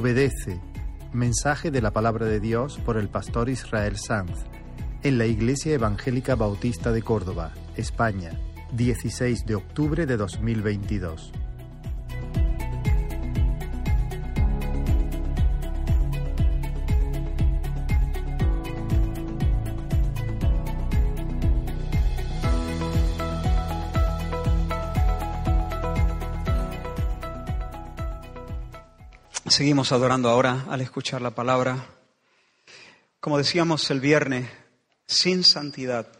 Obedece. Mensaje de la palabra de Dios por el pastor Israel Sanz en la Iglesia Evangélica Bautista de Córdoba, España, 16 de octubre de 2022. Seguimos adorando ahora al escuchar la palabra. Como decíamos el viernes, sin santidad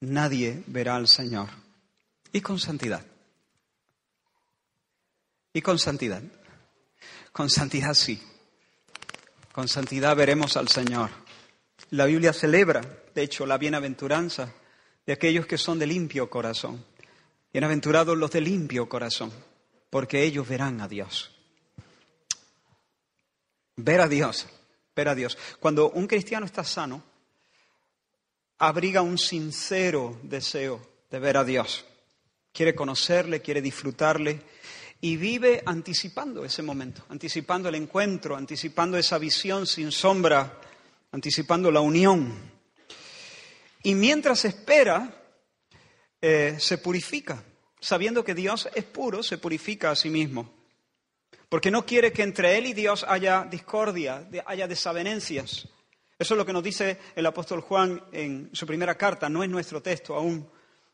nadie verá al Señor. Y con santidad. Y con santidad. Con santidad sí. Con santidad veremos al Señor. La Biblia celebra, de hecho, la bienaventuranza de aquellos que son de limpio corazón. Bienaventurados los de limpio corazón, porque ellos verán a Dios. Ver a Dios, ver a Dios. Cuando un cristiano está sano, abriga un sincero deseo de ver a Dios. Quiere conocerle, quiere disfrutarle y vive anticipando ese momento, anticipando el encuentro, anticipando esa visión sin sombra, anticipando la unión. Y mientras espera, eh, se purifica, sabiendo que Dios es puro, se purifica a sí mismo porque no quiere que entre Él y Dios haya discordia, haya desavenencias. Eso es lo que nos dice el apóstol Juan en su primera carta, no es nuestro texto aún.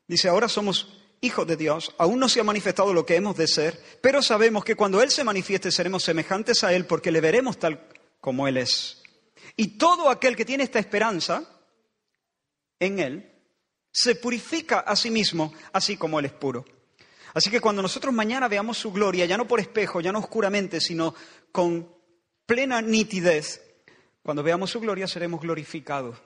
Dice, ahora somos hijos de Dios, aún no se ha manifestado lo que hemos de ser, pero sabemos que cuando Él se manifieste seremos semejantes a Él porque le veremos tal como Él es. Y todo aquel que tiene esta esperanza en Él se purifica a sí mismo, así como Él es puro. Así que cuando nosotros mañana veamos su gloria, ya no por espejo, ya no oscuramente, sino con plena nitidez, cuando veamos su gloria seremos glorificados,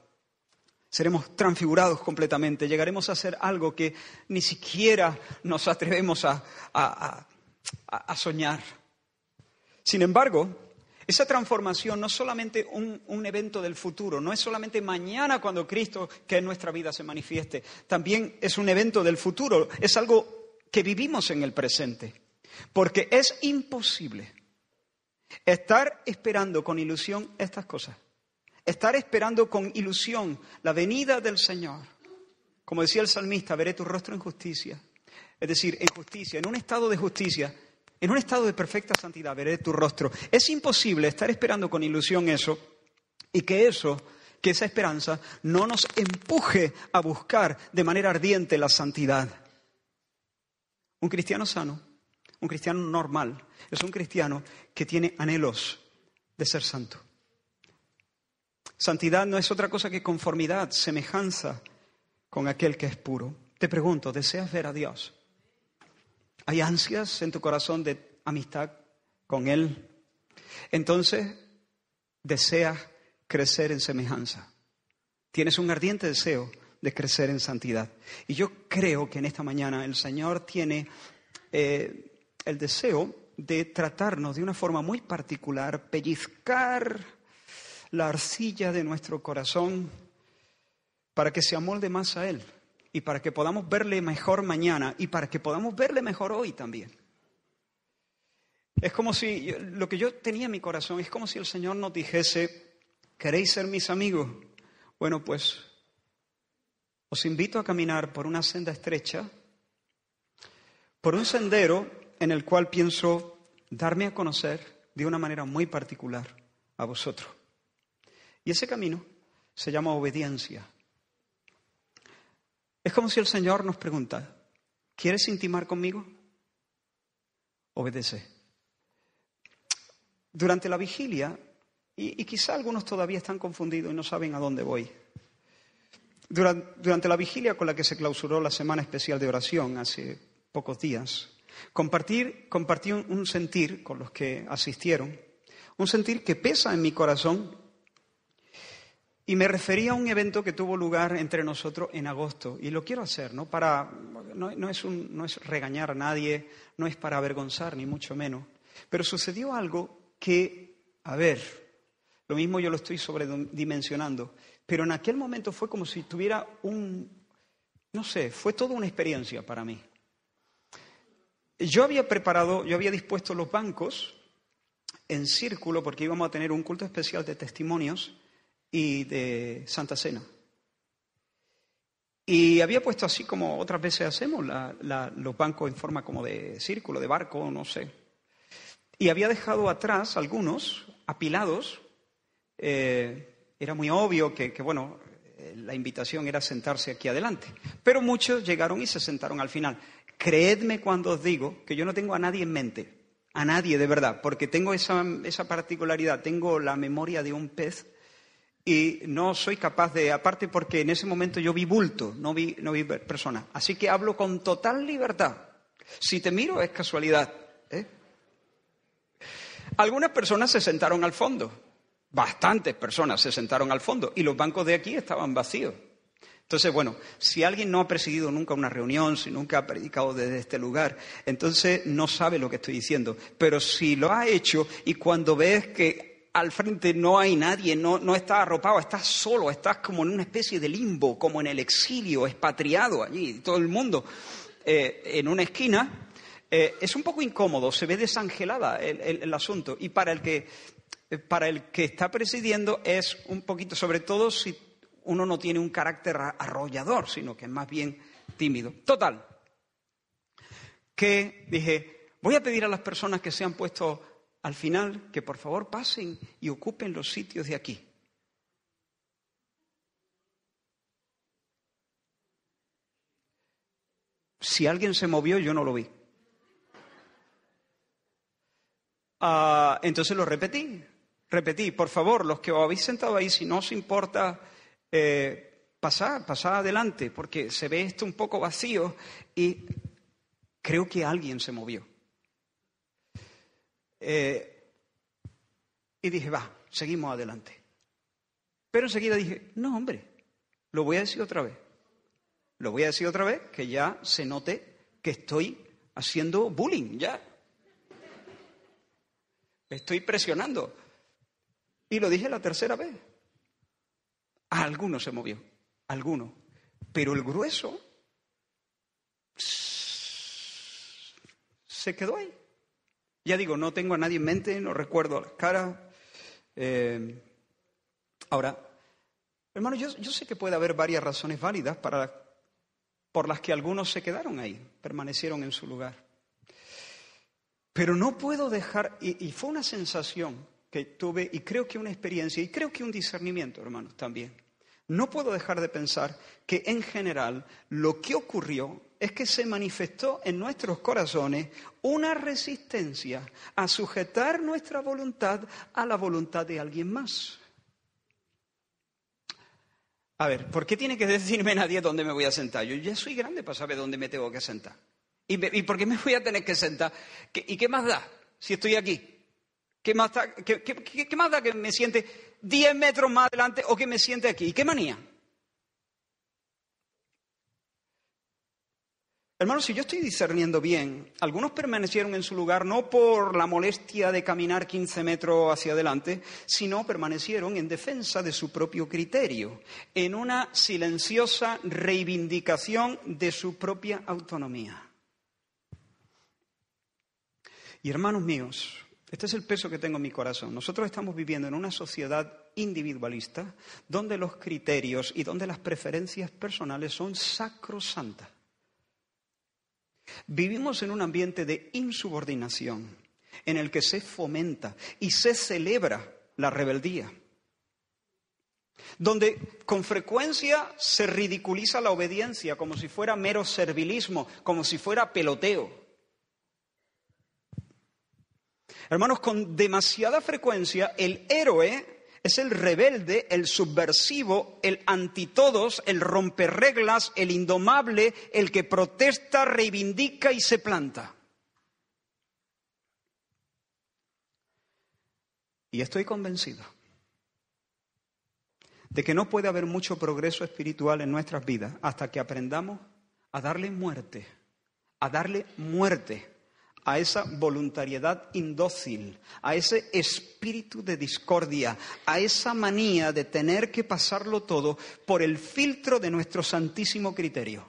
seremos transfigurados completamente, llegaremos a ser algo que ni siquiera nos atrevemos a, soñar. Sin embargo, esa transformación no es solamente un, un, evento del futuro, no es solamente mañana cuando Cristo, que en nuestra vida se manifieste, también es un evento del futuro, es algo que vivimos en el presente. Porque es imposible estar esperando con ilusión estas cosas. Estar esperando con ilusión la venida del Señor. Como decía el salmista, veré tu rostro en justicia. Es decir, en justicia, en un estado de justicia, en un estado de perfecta santidad, veré tu rostro. Es imposible estar esperando con ilusión eso y que eso, que esa esperanza no nos empuje a buscar de manera ardiente la santidad. Un cristiano sano, un cristiano normal, es un cristiano que tiene anhelos de ser santo. Santidad no es otra cosa que conformidad, semejanza con aquel que es puro. Te pregunto, ¿deseas ver a Dios? ¿Hay ansias en tu corazón de amistad con Él? Entonces, deseas crecer en semejanza. Tienes un ardiente deseo de crecer en santidad. Y yo creo que en esta mañana el Señor tiene eh, el deseo de tratarnos de una forma muy particular, pellizcar la arcilla de nuestro corazón para que se amolde más a Él y para que podamos verle mejor mañana y para que podamos verle mejor hoy también. Es como si lo que yo tenía en mi corazón es como si el Señor nos dijese, ¿queréis ser mis amigos? Bueno, pues os invito a caminar por una senda estrecha, por un sendero en el cual pienso darme a conocer de una manera muy particular a vosotros. Y ese camino se llama obediencia. Es como si el Señor nos pregunta, ¿quieres intimar conmigo? Obedece. Durante la vigilia, y, y quizá algunos todavía están confundidos y no saben a dónde voy, durante, la vigilia con la que se clausuró la Semana Especial de Oración hace pocos días, compartí un, sentir con los que asistieron, un sentir que pesa en mi corazón y me refería a un evento que tuvo lugar entre nosotros en agosto. Y lo quiero hacer, ¿no? Para, no, es no, es regañar a nadie, no es para avergonzar, ni mucho menos. Pero sucedió algo que, a ver, lo mismo yo lo estoy sobredimensionando, pero en aquel momento fue como si tuviera un, no sé, fue toda una experiencia para mí. Yo había preparado, yo había dispuesto los bancos en círculo porque íbamos a tener un culto especial de testimonios y de Santa Cena. Y había puesto así como otras veces hacemos los bancos en forma como de círculo, de barco, no sé. Y había dejado atrás algunos apilados. Eh, era muy obvio que, bueno, la invitación era sentarse aquí adelante. Pero muchos llegaron y se sentaron al final. Creedme cuando os digo que yo no tengo a nadie en mente, a nadie de verdad, porque tengo esa, esa particularidad, tengo la memoria de un pez y no soy capaz de, aparte porque en ese momento yo vi bulto, no vi, no vi persona. Así que hablo con total libertad. Si te miro es casualidad. ¿eh? Algunas personas se sentaron al fondo, bastantes personas se sentaron al fondo y los bancos de aquí estaban vacíos. Entonces, bueno, si alguien no ha presidido nunca una reunión, si nunca ha predicado desde este lugar, entonces no sabe lo que estoy diciendo. Pero si lo ha hecho y cuando ves que al frente no hay nadie, no, no estás arropado, estás solo, estás como en una especie de limbo, como en el exilio, expatriado allí, todo el mundo eh, en una esquina. Eh, es un poco incómodo, se ve desangelada el, asunto. Y para el, que, para el que está presidiendo es un poquito, sobre todo si uno no tiene un carácter arrollador, sino que es más bien tímido. Total, que dije, voy a pedir a las personas que se han puesto al final que por favor pasen y ocupen los sitios de aquí. Si alguien se movió, yo no lo vi. Ah, entonces lo repetí, repetí, por favor, los que os habéis sentado ahí, si no os importa, eh, pasar, pasar adelante, porque se ve esto un poco vacío y creo que alguien se movió. Eh, y dije, va, seguimos adelante. Pero enseguida dije, no, hombre, lo voy a decir otra vez. Lo voy a decir otra vez, que ya se note que estoy haciendo bullying, ya. Estoy presionando. Y lo dije la tercera vez. A alguno se movió, alguno. Pero el grueso se quedó ahí. Ya digo, no tengo a nadie en mente, no recuerdo las caras. Eh, ahora, hermano, yo, sé que puede haber varias razones válidas para, por las que algunos se quedaron ahí, permanecieron en su lugar. Pero no puedo dejar, y fue una sensación que tuve, y creo que una experiencia, y creo que un discernimiento, hermanos, también. No puedo dejar de pensar que en general lo que ocurrió es que se manifestó en nuestros corazones una resistencia a sujetar nuestra voluntad a la voluntad de alguien más. A ver, ¿por qué tiene que decirme nadie dónde me voy a sentar? Yo ya soy grande para saber dónde me tengo que sentar. ¿Y, por qué me voy a tener que sentar? ¿Y qué más da si estoy aquí? ¿Qué más, da, más da que me siente 10 metros más adelante o que me siente aquí? ¿Y qué manía? Hermanos, si yo estoy discerniendo bien, algunos permanecieron en su lugar no por la molestia de caminar 15 metros hacia adelante, sino permanecieron en defensa de su propio criterio, en una silenciosa reivindicación de su propia autonomía. Y hermanos míos, este es el peso que tengo en mi corazón. Nosotros estamos viviendo en una sociedad individualista donde los criterios y donde las preferencias personales son sacrosantas. Vivimos en un ambiente de insubordinación en el que se fomenta y se celebra la rebeldía, donde con frecuencia se ridiculiza la obediencia como si fuera mero servilismo, como si fuera peloteo. Hermanos, con demasiada frecuencia el héroe es el rebelde, el subversivo, el antitodos, el romperreglas, el indomable, el que protesta, reivindica y se planta. Y estoy convencido de que no puede haber mucho progreso espiritual en nuestras vidas hasta que aprendamos a darle muerte, a darle muerte a esa voluntariedad indócil, a ese espíritu de discordia, a esa manía de tener que pasarlo todo por el filtro de nuestro santísimo criterio.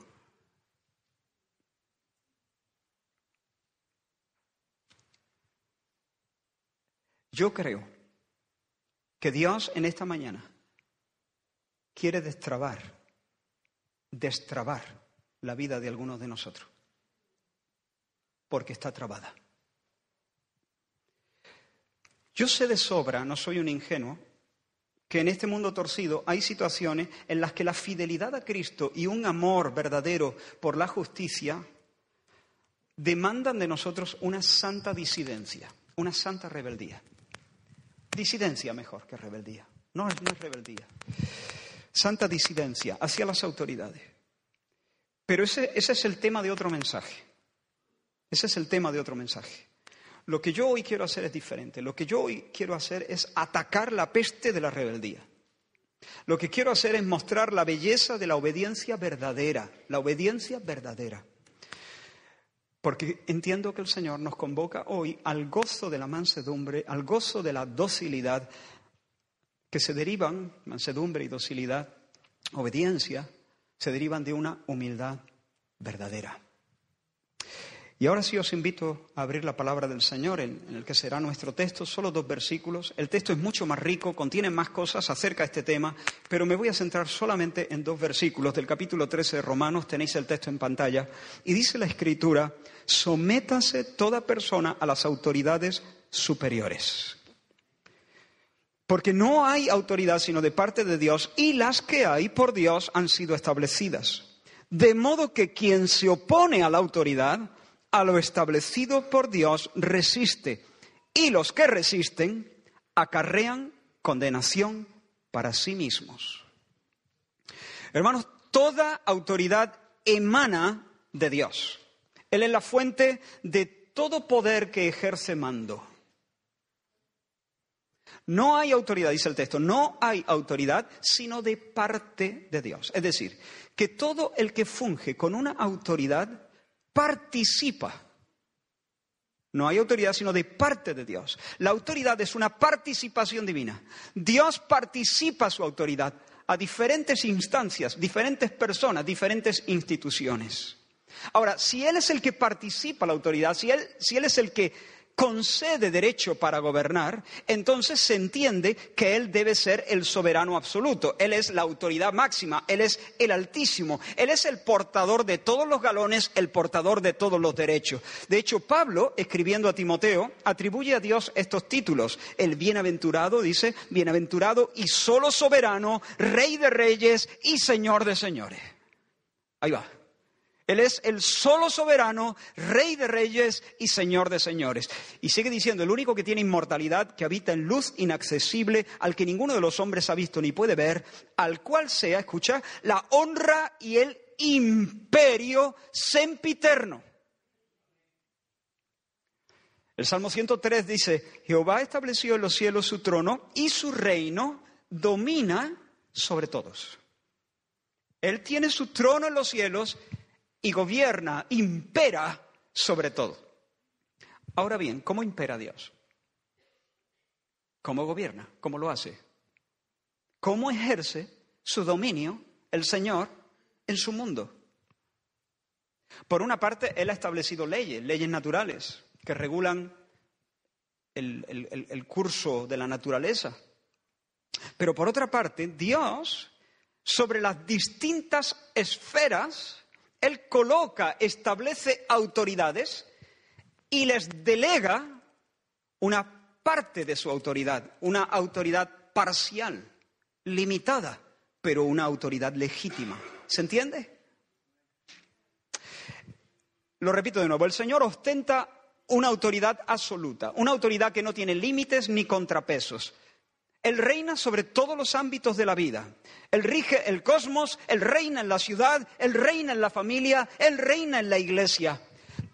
Yo creo que Dios en esta mañana quiere destrabar, destrabar la vida de algunos de nosotros, porque está trabada. Yo sé de sobra, no soy un ingenuo, que en este mundo torcido hay situaciones en las que la fidelidad a Cristo y un amor verdadero por la justicia demandan de nosotros una santa disidencia, una santa rebeldía. Disidencia mejor que rebeldía. No, es rebeldía. Santa disidencia hacia las autoridades. Pero ese, ese es el tema de otro mensaje. Ese es el tema de otro mensaje. Lo que yo hoy quiero hacer es diferente. Lo que yo hoy quiero hacer es atacar la peste de la rebeldía. Lo que quiero hacer es mostrar la belleza de la obediencia verdadera, la obediencia verdadera. Porque entiendo que el Señor nos convoca hoy al gozo de la mansedumbre, al gozo de la docilidad, que se derivan, mansedumbre y docilidad, obediencia, se derivan de una humildad verdadera. Y ahora sí os invito a abrir la palabra del Señor, en, el que será nuestro texto, solo dos versículos. El texto es mucho más rico, contiene más cosas acerca de este tema, pero me voy a centrar solamente en dos versículos del capítulo 13 de Romanos, tenéis el texto en pantalla, y dice la Escritura, sométase toda persona a las autoridades superiores. Porque no hay autoridad sino de parte de Dios, y las que hay por Dios han sido establecidas. De modo que quien se opone a la autoridad, a lo establecido por Dios resiste y los que resisten acarrean condenación para sí mismos. Hermanos, toda autoridad emana de Dios. Él es la fuente de todo poder que ejerce mando. No hay autoridad, dice el texto, no hay autoridad sino de parte de Dios. Es decir, que todo el que funge con una autoridad participa. No hay autoridad sino de parte de Dios. La autoridad es una participación divina. Dios participa su autoridad a diferentes instancias, diferentes personas, diferentes instituciones. Ahora, si Él es el que participa la autoridad, si Él, si él es el que concede derecho para gobernar, entonces se entiende que Él debe ser el soberano absoluto. Él es la autoridad máxima, Él es el altísimo, Él es el portador de todos los galones, el portador de todos los derechos. De hecho, Pablo, escribiendo a Timoteo, atribuye a Dios estos títulos. El bienaventurado, dice, bienaventurado y solo soberano, rey de reyes y señor de señores. Ahí va. Él es el solo soberano, rey de reyes y señor de señores. Y sigue diciendo, el único que tiene inmortalidad, que habita en luz inaccesible, al que ninguno de los hombres ha visto ni puede ver, al cual sea, escucha, la honra y el imperio sempiterno. El Salmo 103 dice, Jehová estableció en los cielos su trono y su reino domina sobre todos. Él tiene su trono en los cielos y gobierna, impera sobre todo. Ahora bien, ¿cómo impera Dios? ¿Cómo gobierna? ¿Cómo lo hace? ¿Cómo ejerce su dominio el Señor en su mundo? Por una parte, Él ha establecido leyes, leyes naturales, que regulan el, el, curso de la naturaleza. Pero por otra parte, Dios, sobre las distintas esferas él coloca, establece autoridades y les delega una parte de su autoridad, una autoridad parcial, limitada, pero una autoridad legítima. ¿Se entiende? Lo repito de nuevo, el Señor ostenta una autoridad absoluta, una autoridad que no tiene límites ni contrapesos. Él reina sobre todos los ámbitos de la vida. Él rige el cosmos, Él reina en la ciudad, Él reina en la familia, Él reina en la iglesia.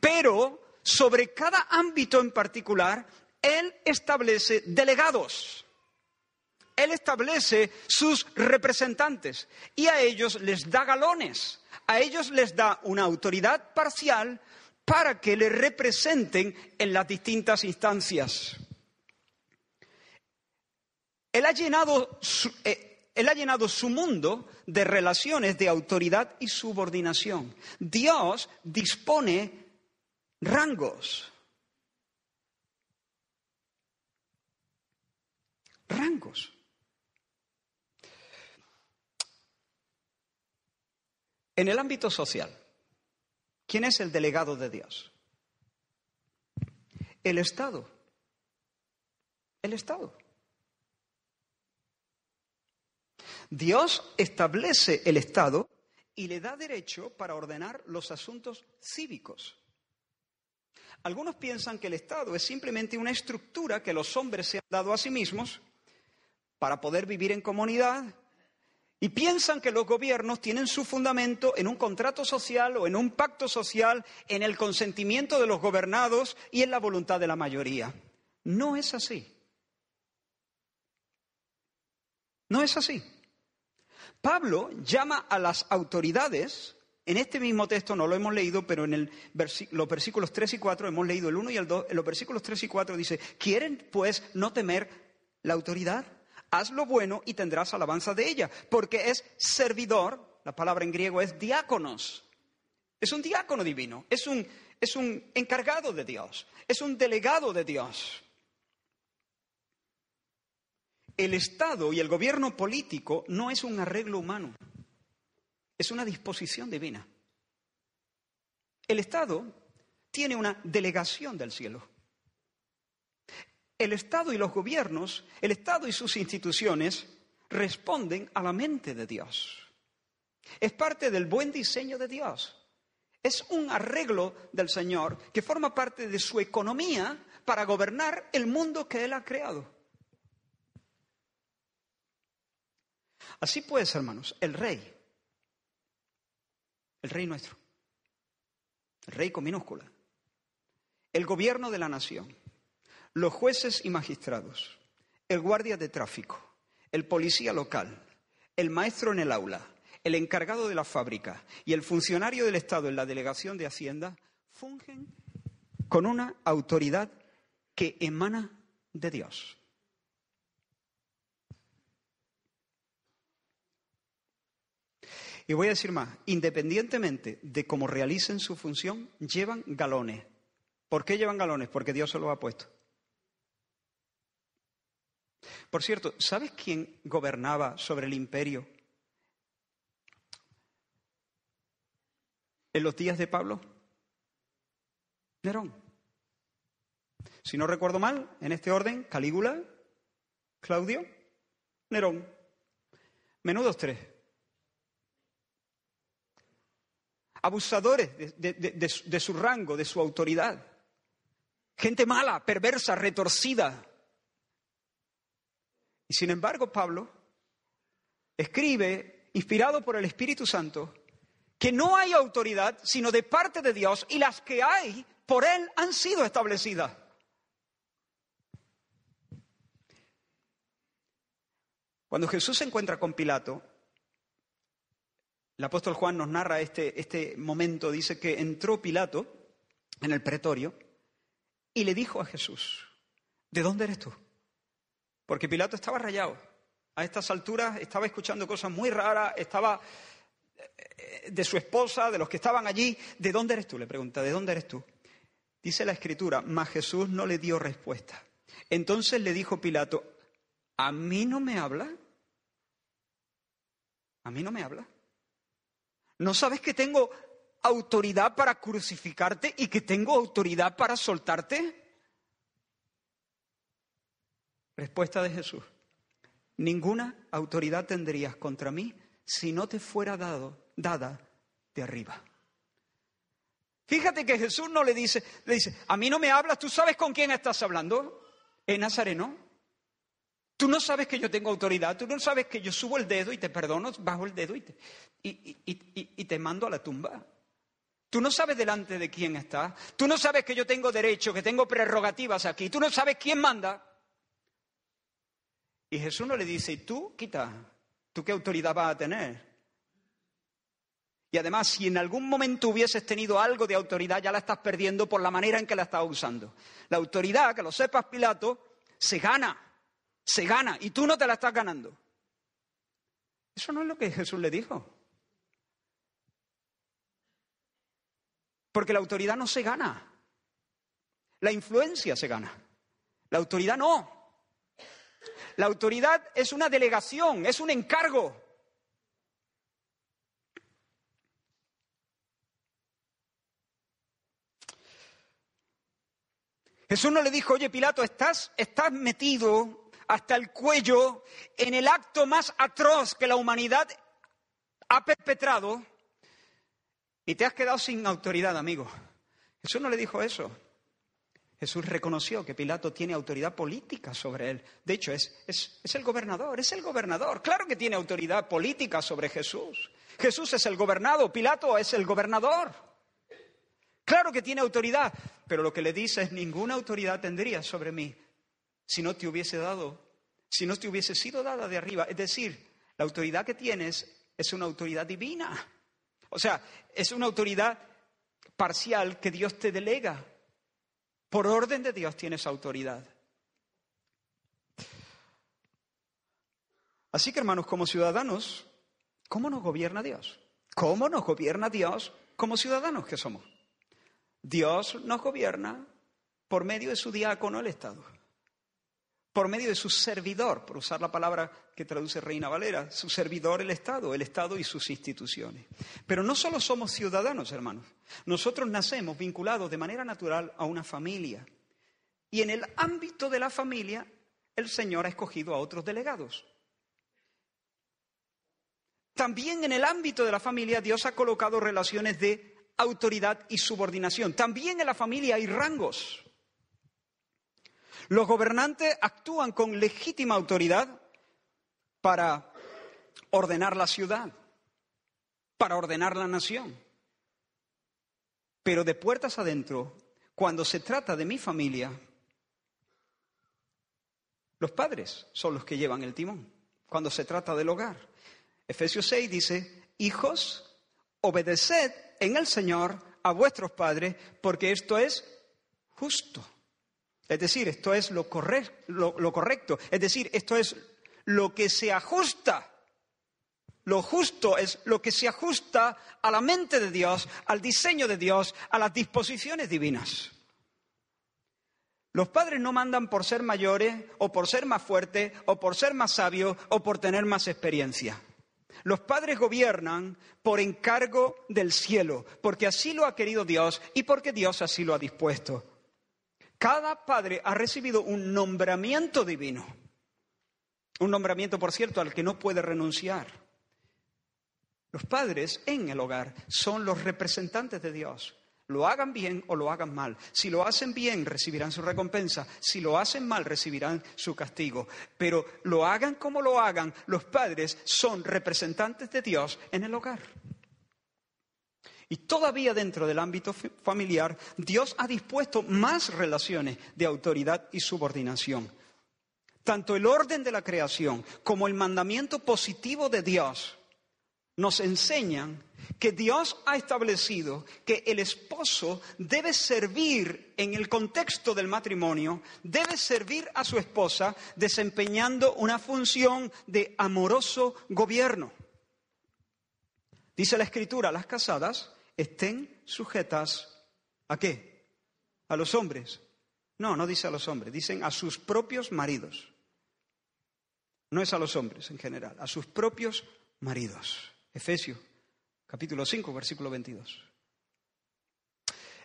Pero sobre cada ámbito en particular, Él establece delegados. Él establece sus representantes y a ellos les da galones. A ellos les da una autoridad parcial para que le representen en las distintas instancias. Él ha llenado su, eh, él ha llenado su mundo de relaciones de autoridad y subordinación. Dios dispone rangos. rangos. En el ámbito social, ¿quién es el delegado de Dios? El Estado. El Estado. Dios establece el Estado y le da derecho para ordenar los asuntos cívicos. Algunos piensan que el Estado es simplemente una estructura que los hombres se han dado a sí mismos para poder vivir en comunidad y piensan que los gobiernos tienen su fundamento en un contrato social o en un pacto social, en el consentimiento de los gobernados y en la voluntad de la mayoría. No es así. No es así. Pablo llama a las autoridades, en este mismo texto no lo hemos leído, pero en los versículos 3 y 4 hemos leído el 1 y el 2, en los versículos 3 y 4 dice, ¿quieren pues no temer la autoridad? Haz lo bueno y tendrás alabanza de ella, porque es servidor, la palabra en griego es diáconos, es un diácono divino, es un, es un encargado de Dios, es un delegado de Dios el Estado y el gobierno político no es un arreglo humano, es una disposición divina. El Estado tiene una delegación del cielo. El Estado y los gobiernos, el Estado y sus instituciones responden a la mente de Dios. Es parte del buen diseño de Dios. Es un arreglo del Señor que forma parte de su economía para gobernar el mundo que Él ha creado. Así pues, hermanos, el rey, el rey nuestro, el rey con minúscula, el gobierno de la nación, los jueces y magistrados, el guardia de tráfico, el policía local, el maestro en el aula, el encargado de la fábrica y el funcionario del Estado en la delegación de Hacienda fungen con una autoridad que emana de Dios. Y voy a decir más, independientemente de cómo realicen su función, llevan galones. ¿Por qué llevan galones? Porque Dios se los ha puesto. Por cierto, ¿sabes quién gobernaba sobre el imperio en los días de Pablo? Nerón. Si no recuerdo mal, en este orden, Calígula, Claudio, Nerón. Menudos tres. Abusadores de, su rango, de su autoridad, gente mala, perversa, retorcida. Y sin embargo, Pablo escribe, inspirado por el Espíritu Santo, que no hay autoridad sino de parte de Dios y las que hay por Él han sido establecidas. Cuando Jesús se encuentra con Pilato, el apóstol Juan nos narra este, este momento, dice que entró Pilato en el pretorio y le dijo a Jesús, ¿de dónde eres tú? Porque Pilato estaba rayado. A estas alturas estaba escuchando cosas muy raras, estaba eh, de su esposa, de los que estaban allí. ¿De dónde eres tú? Le pregunta, ¿de dónde eres tú? Dice la escritura, mas Jesús no le dio respuesta. Entonces le dijo Pilato, ¿a mí no me habla? ¿A mí no me habla? ¿No sabes que tengo autoridad para crucificarte y que tengo autoridad para soltarte? Respuesta de Jesús. Ninguna autoridad tendrías contra mí si no te fuera dado, dada de arriba. Fíjate que Jesús no le dice, le dice, a mí no me hablas, tú sabes con quién estás hablando. ¿En Nazareno? Tú no sabes que yo tengo autoridad, tú no sabes que yo subo el dedo y te perdono bajo el dedo y te, y, te mando a la tumba. Tú no sabes delante de quién estás. Tú no sabes que yo tengo derecho, que tengo prerrogativas aquí. Tú no sabes quién manda. Y Jesús no le dice, ¿y tú quita? ¿Tú qué autoridad vas a tener? Y además, si en algún momento hubieses tenido algo de autoridad, ya la estás perdiendo por la manera en que la estás usando. La autoridad, que lo sepas, Pilato, se gana se gana y tú no te la estás ganando. Eso no es lo que Jesús le dijo. Porque la autoridad no se gana. La influencia se gana. La autoridad no. La autoridad es una delegación, es un encargo. Jesús no le dijo, oye Pilato, estás, estás metido hasta el cuello en el acto más atroz que la humanidad ha perpetrado y te has quedado sin autoridad, amigo. Jesús no le dijo eso. Jesús reconoció que Pilato tiene autoridad política sobre él. De hecho, es, es, es, el gobernador, es el gobernador. Claro que tiene autoridad política sobre Jesús. Jesús es el gobernado, Pilato es el gobernador. Claro que tiene autoridad, pero lo que le dice es ninguna autoridad tendría sobre mí si no te hubiese dado, si no te hubiese sido dada de arriba. Es decir, la autoridad que tienes es una autoridad divina. O sea, es una autoridad parcial que Dios te delega. Por orden de Dios tienes autoridad. Así que, hermanos, como ciudadanos, ¿cómo nos gobierna Dios? ¿Cómo nos gobierna Dios como ciudadanos que somos? Dios nos gobierna por medio de su diácono, el Estado por medio de su servidor, por usar la palabra que traduce Reina Valera, su servidor el Estado, el Estado y sus instituciones. Pero no solo somos ciudadanos, hermanos, nosotros nacemos vinculados de manera natural a una familia. Y en el ámbito de la familia, el Señor ha escogido a otros delegados. También en el ámbito de la familia, Dios ha colocado relaciones de autoridad y subordinación. También en la familia hay rangos. Los gobernantes actúan con legítima autoridad para ordenar la ciudad, para ordenar la nación. Pero de puertas adentro, cuando se trata de mi familia, los padres son los que llevan el timón, cuando se trata del hogar. Efesios 6 dice, hijos, obedeced en el Señor a vuestros padres, porque esto es justo. Es decir, esto es lo, correcto. Es decir, esto es lo que se ajusta. Lo justo es lo que se ajusta a la mente de Dios, al diseño de Dios, a las disposiciones divinas. Los padres no mandan por ser mayores o por ser más fuertes o por ser más sabios o por tener más experiencia. Los padres gobiernan por encargo del cielo, porque así lo ha querido Dios y porque Dios así lo ha dispuesto. Cada padre ha recibido un nombramiento divino. Un nombramiento, por cierto, al que no puede renunciar. Los padres en el hogar son los representantes de Dios. Lo hagan bien o lo hagan mal. Si lo hacen bien, recibirán su recompensa. Si lo hacen mal, recibirán su castigo. Pero lo hagan como lo hagan, los padres son representantes de Dios en el hogar. Y todavía dentro del ámbito familiar, Dios ha dispuesto más relaciones de autoridad y subordinación. Tanto el orden de la creación como el mandamiento positivo de Dios nos enseñan que Dios ha establecido que el esposo debe servir en el contexto del matrimonio, debe servir a su esposa desempeñando una función de amoroso gobierno. Dice la escritura, las casadas estén sujetas a qué? A los hombres. No, no dice a los hombres, dicen a sus propios maridos. No es a los hombres en general, a sus propios maridos. Efesios capítulo 5, versículo 22.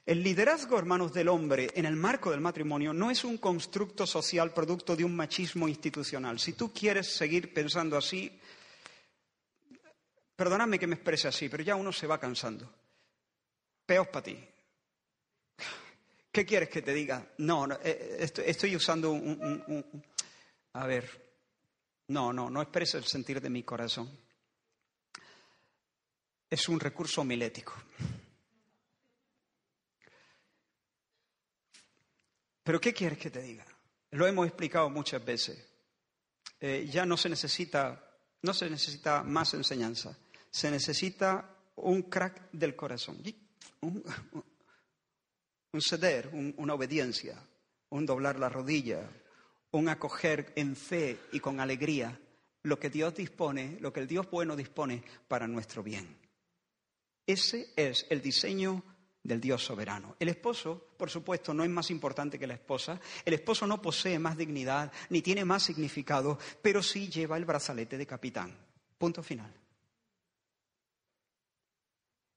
El liderazgo, hermanos, del hombre en el marco del matrimonio no es un constructo social producto de un machismo institucional. Si tú quieres seguir pensando así, perdóname que me exprese así, pero ya uno se va cansando peor para ti. ¿Qué quieres que te diga? No, eh, estoy, usando un, A ver, no, no, no expreso el sentir de mi corazón. Es un recurso homilético. Pero ¿qué quieres que te diga? Lo hemos explicado muchas veces. Eh, ya no se necesita, no se necesita más enseñanza. Se necesita un crack del corazón un, ceder, una obediencia, un doblar la rodilla, un acoger en fe y con alegría lo que Dios dispone, lo que el Dios bueno dispone para nuestro bien. Ese es el diseño del Dios soberano. El esposo, por supuesto, no es más importante que la esposa. El esposo no posee más dignidad ni tiene más significado, pero sí lleva el brazalete de capitán. Punto final.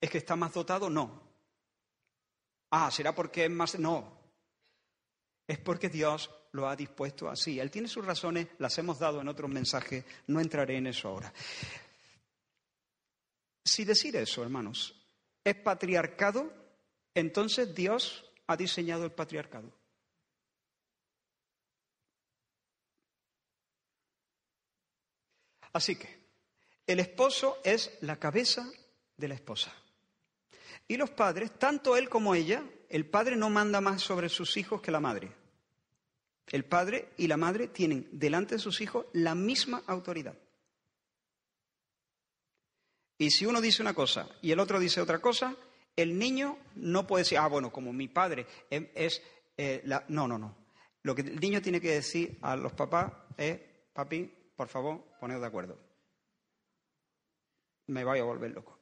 ¿Es que está más dotado? No. Ah, ¿será porque es más? No. Es porque Dios lo ha dispuesto así. Él tiene sus razones, las hemos dado en otros mensajes, no entraré en eso ahora. Si decir eso, hermanos, es patriarcado, entonces Dios ha diseñado el patriarcado. Así que el esposo es la cabeza de la esposa. Y los padres, tanto él como ella, el padre no manda más sobre sus hijos que la madre. El padre y la madre tienen delante de sus hijos la misma autoridad. Y si uno dice una cosa y el otro dice otra cosa, el niño no puede decir, ah, bueno, como mi padre es, eh, la... No, no, no. Lo que el niño tiene que decir a los papás es, papi, por favor, poned de acuerdo. Me voy a volver loco.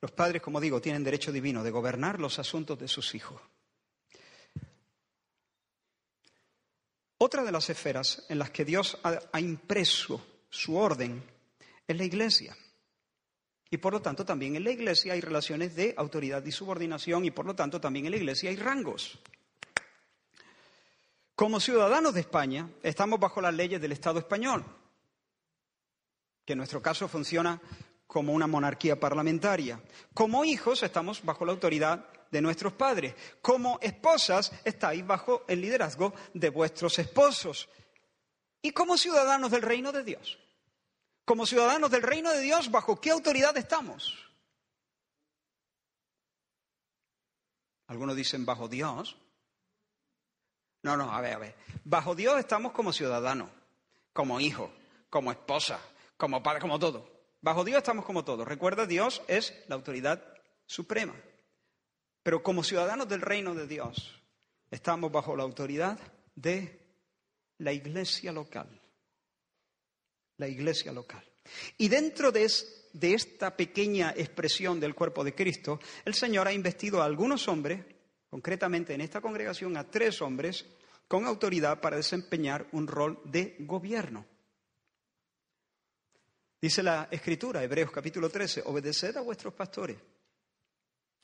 Los padres, como digo, tienen derecho divino de gobernar los asuntos de sus hijos. Otra de las esferas en las que Dios ha, impreso su orden es la iglesia. Y por lo tanto también en la iglesia hay relaciones de autoridad y subordinación y por lo tanto también en la iglesia hay rangos. Como ciudadanos de España estamos bajo las leyes del Estado español, que en nuestro caso funciona como una monarquía parlamentaria. Como hijos estamos bajo la autoridad de nuestros padres. Como esposas estáis bajo el liderazgo de vuestros esposos. Y como ciudadanos del reino de Dios. Como ciudadanos del reino de Dios, ¿bajo qué autoridad estamos? Algunos dicen bajo Dios. No, no, a ver, a ver. Bajo Dios estamos como ciudadanos, como hijos, como esposa, como padre, como todo. Bajo Dios estamos como todos. Recuerda, Dios es la autoridad suprema. Pero como ciudadanos del reino de Dios, estamos bajo la autoridad de la iglesia local. La iglesia local. Y dentro de, esta pequeña expresión del cuerpo de Cristo, el Señor ha investido a algunos hombres, concretamente en esta congregación a tres hombres, con autoridad para desempeñar un rol de gobierno. Dice la Escritura, Hebreos capítulo 13, obedeced a vuestros pastores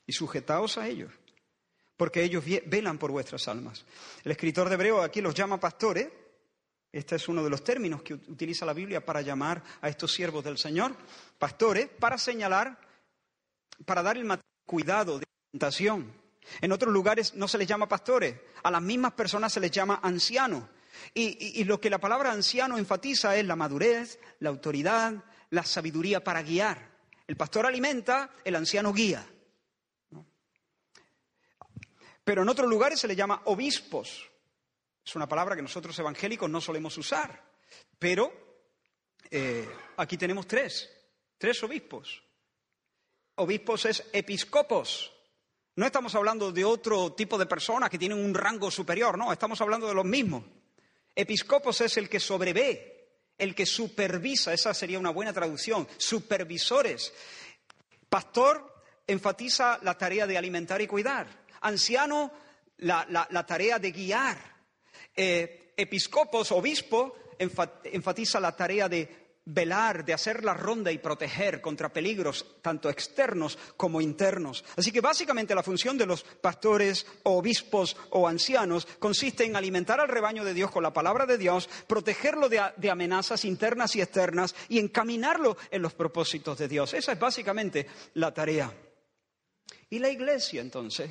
y sujetaos a ellos, porque ellos velan por vuestras almas. El escritor de Hebreo aquí los llama pastores, este es uno de los términos que utiliza la Biblia para llamar a estos siervos del Señor, pastores, para señalar, para dar el cuidado de orientación. En otros lugares no se les llama pastores, a las mismas personas se les llama ancianos. Y, y, lo que la palabra anciano enfatiza es la madurez, la autoridad, la sabiduría para guiar. El pastor alimenta, el anciano guía. Pero en otros lugares se le llama obispos. Es una palabra que nosotros evangélicos no solemos usar. Pero eh, aquí tenemos tres, tres obispos. Obispos es episcopos. No estamos hablando de otro tipo de personas que tienen un rango superior, no, estamos hablando de los mismos. Episcopos es el que sobrevé, el que supervisa, esa sería una buena traducción, supervisores. Pastor enfatiza la tarea de alimentar y cuidar anciano la, tarea de guiar. Eh, episcopos, obispo, enfatiza la tarea de velar, de hacer la ronda y proteger contra peligros tanto externos como internos. Así que básicamente la función de los pastores, obispos o ancianos consiste en alimentar al rebaño de Dios con la palabra de Dios, protegerlo de amenazas internas y externas y encaminarlo en los propósitos de Dios. Esa es básicamente la tarea. Y la iglesia entonces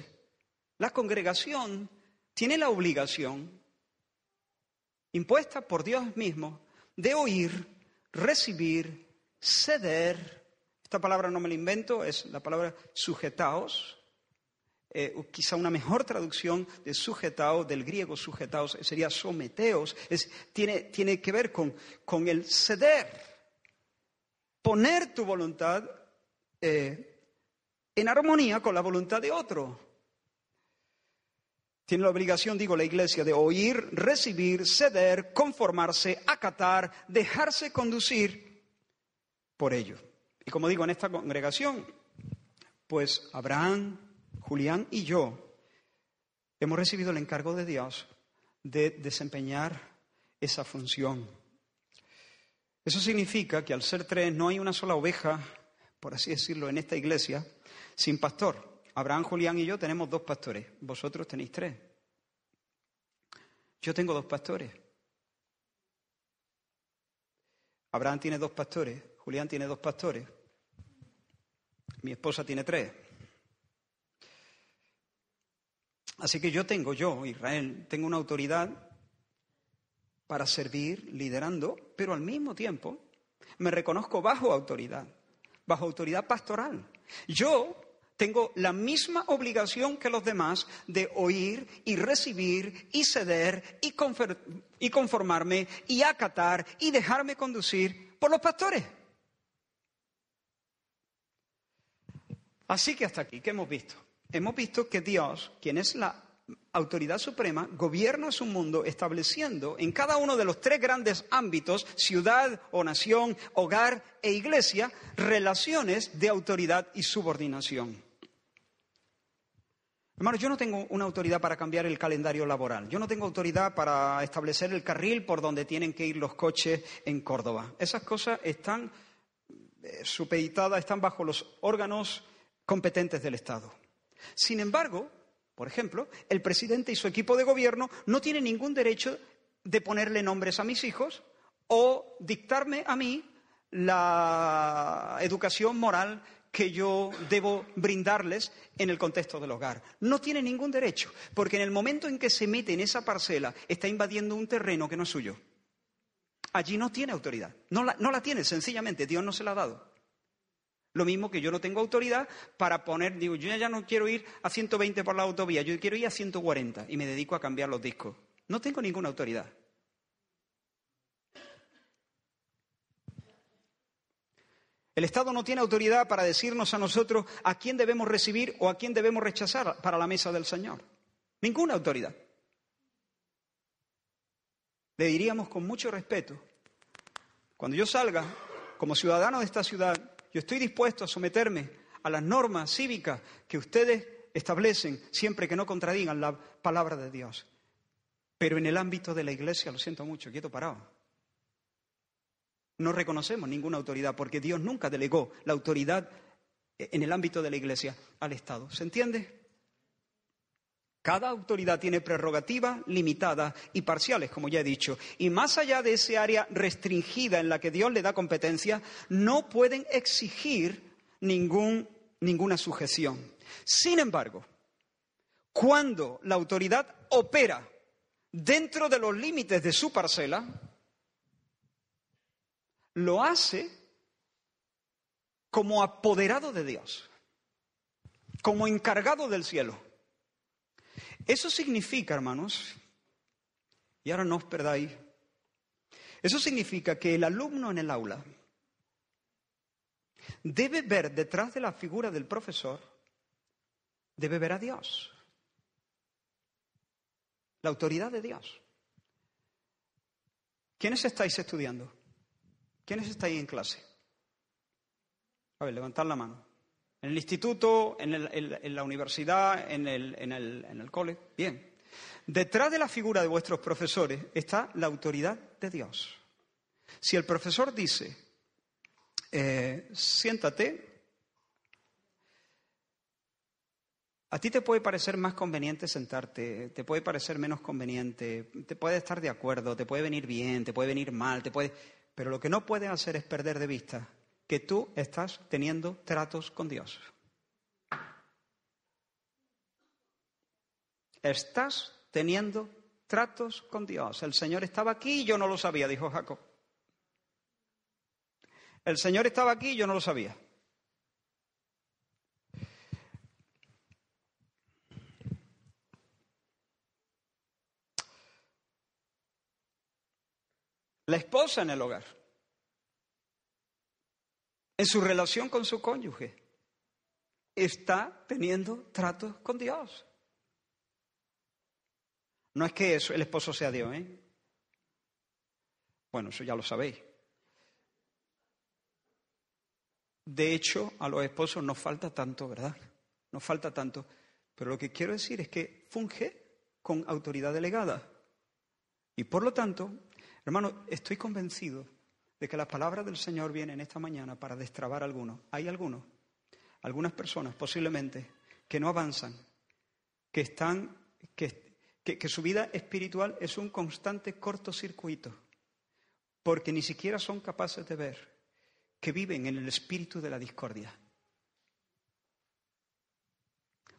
la congregación tiene la obligación, impuesta por Dios mismo, de oír, recibir, ceder. Esta palabra no me la invento, es la palabra sujetaos. Eh, quizá una mejor traducción de sujetaos, del griego sujetaos, sería someteos. tiene, tiene, que ver con, con, el ceder, poner tu voluntad eh, en armonía con la voluntad de otro. Tiene la obligación, digo, la iglesia de oír, recibir, ceder, conformarse, acatar, dejarse conducir por ello. Y como digo, en esta congregación, pues Abraham, Julián y yo hemos recibido el encargo de Dios de desempeñar esa función. Eso significa que al ser tres no hay una sola oveja, por así decirlo, en esta iglesia sin pastor. Abraham, Julián y yo tenemos dos pastores, vosotros tenéis tres. Yo tengo dos pastores. Abraham tiene dos pastores, Julián tiene dos pastores, mi esposa tiene tres. Así que yo tengo, yo, Israel, tengo una autoridad para servir liderando, pero al mismo tiempo me reconozco bajo autoridad, bajo autoridad pastoral. Yo tengo la misma obligación que los demás de oír y recibir y ceder y, y conformarme y acatar y dejarme conducir por los pastores. Así que hasta aquí, ¿qué hemos visto? Hemos visto que Dios, quien es la autoridad suprema, gobierna su mundo estableciendo en cada uno de los tres grandes ámbitos, ciudad o nación, hogar e iglesia, relaciones de autoridad y subordinación. Hermano, yo no tengo una autoridad para cambiar el calendario laboral. Yo no tengo autoridad para establecer el carril por donde tienen que ir los coches en Córdoba. Esas cosas están eh, supeditadas, están bajo los órganos competentes del Estado. Sin embargo, por ejemplo, el presidente y su equipo de gobierno no tienen ningún derecho de ponerle nombres a mis hijos o dictarme a mí la educación moral que yo debo brindarles en el contexto del hogar. No tiene ningún derecho, porque en el momento en que se mete en esa parcela está invadiendo un terreno que no es suyo. Allí no tiene autoridad. No la, no la tiene, sencillamente. Dios no se la ha dado. Lo mismo que yo no tengo autoridad para poner, digo, yo ya no quiero ir a 120 por la autovía, yo quiero ir a 140 y me dedico a cambiar los discos. No tengo ninguna autoridad. El Estado no tiene autoridad para decirnos a nosotros a quién debemos recibir o a quién debemos rechazar para la mesa del Señor. Ninguna autoridad. Le diríamos con mucho respeto, cuando yo salga como ciudadano de esta ciudad, yo estoy dispuesto a someterme a las normas cívicas que ustedes establecen siempre que no contradigan la palabra de Dios. Pero en el ámbito de la Iglesia, lo siento mucho, quieto parado. No reconocemos ninguna autoridad porque Dios nunca delegó la autoridad en el ámbito de la Iglesia al Estado. ¿Se entiende? Cada autoridad tiene prerrogativas limitadas y parciales, como ya he dicho, y más allá de ese área restringida en la que Dios le da competencia, no pueden exigir ningún, ninguna sujeción. Sin embargo, cuando la autoridad opera dentro de los límites de su parcela, lo hace como apoderado de Dios, como encargado del cielo. Eso significa, hermanos, y ahora no os perdáis, eso significa que el alumno en el aula debe ver detrás de la figura del profesor, debe ver a Dios, la autoridad de Dios. ¿Quiénes estáis estudiando? ¿Quiénes estáis en clase? A ver, levantad la mano. En el instituto, en, la universidad, en el, en cole. Bien. Detrás de la figura de vuestros profesores está la autoridad de Dios. Si el profesor dice, eh, siéntate, a ti te puede parecer más conveniente sentarte, te puede parecer menos conveniente, te puede estar de acuerdo, te puede venir bien, te puede venir mal, te puede... Pero lo que no puedes hacer es perder de vista que tú estás teniendo tratos con Dios. Estás teniendo tratos con Dios. El Señor estaba aquí y yo no lo sabía, dijo Jacob. El Señor estaba aquí y yo no lo sabía. La esposa en el hogar, en su relación con su cónyuge, está teniendo tratos con Dios. No es que el esposo sea Dios, ¿eh? Bueno, eso ya lo sabéis. De hecho, a los esposos nos falta tanto, ¿verdad? Nos falta tanto. Pero lo que quiero decir es que funge con autoridad delegada. Y por lo tanto, hermano, estoy convencido de que las palabras del Señor vienen esta mañana para destrabar a algunos. Hay algunos, algunas personas posiblemente, que no avanzan, que están, que, que su vida espiritual es un constante cortocircuito, porque ni siquiera son capaces de ver que viven en el espíritu de la discordia.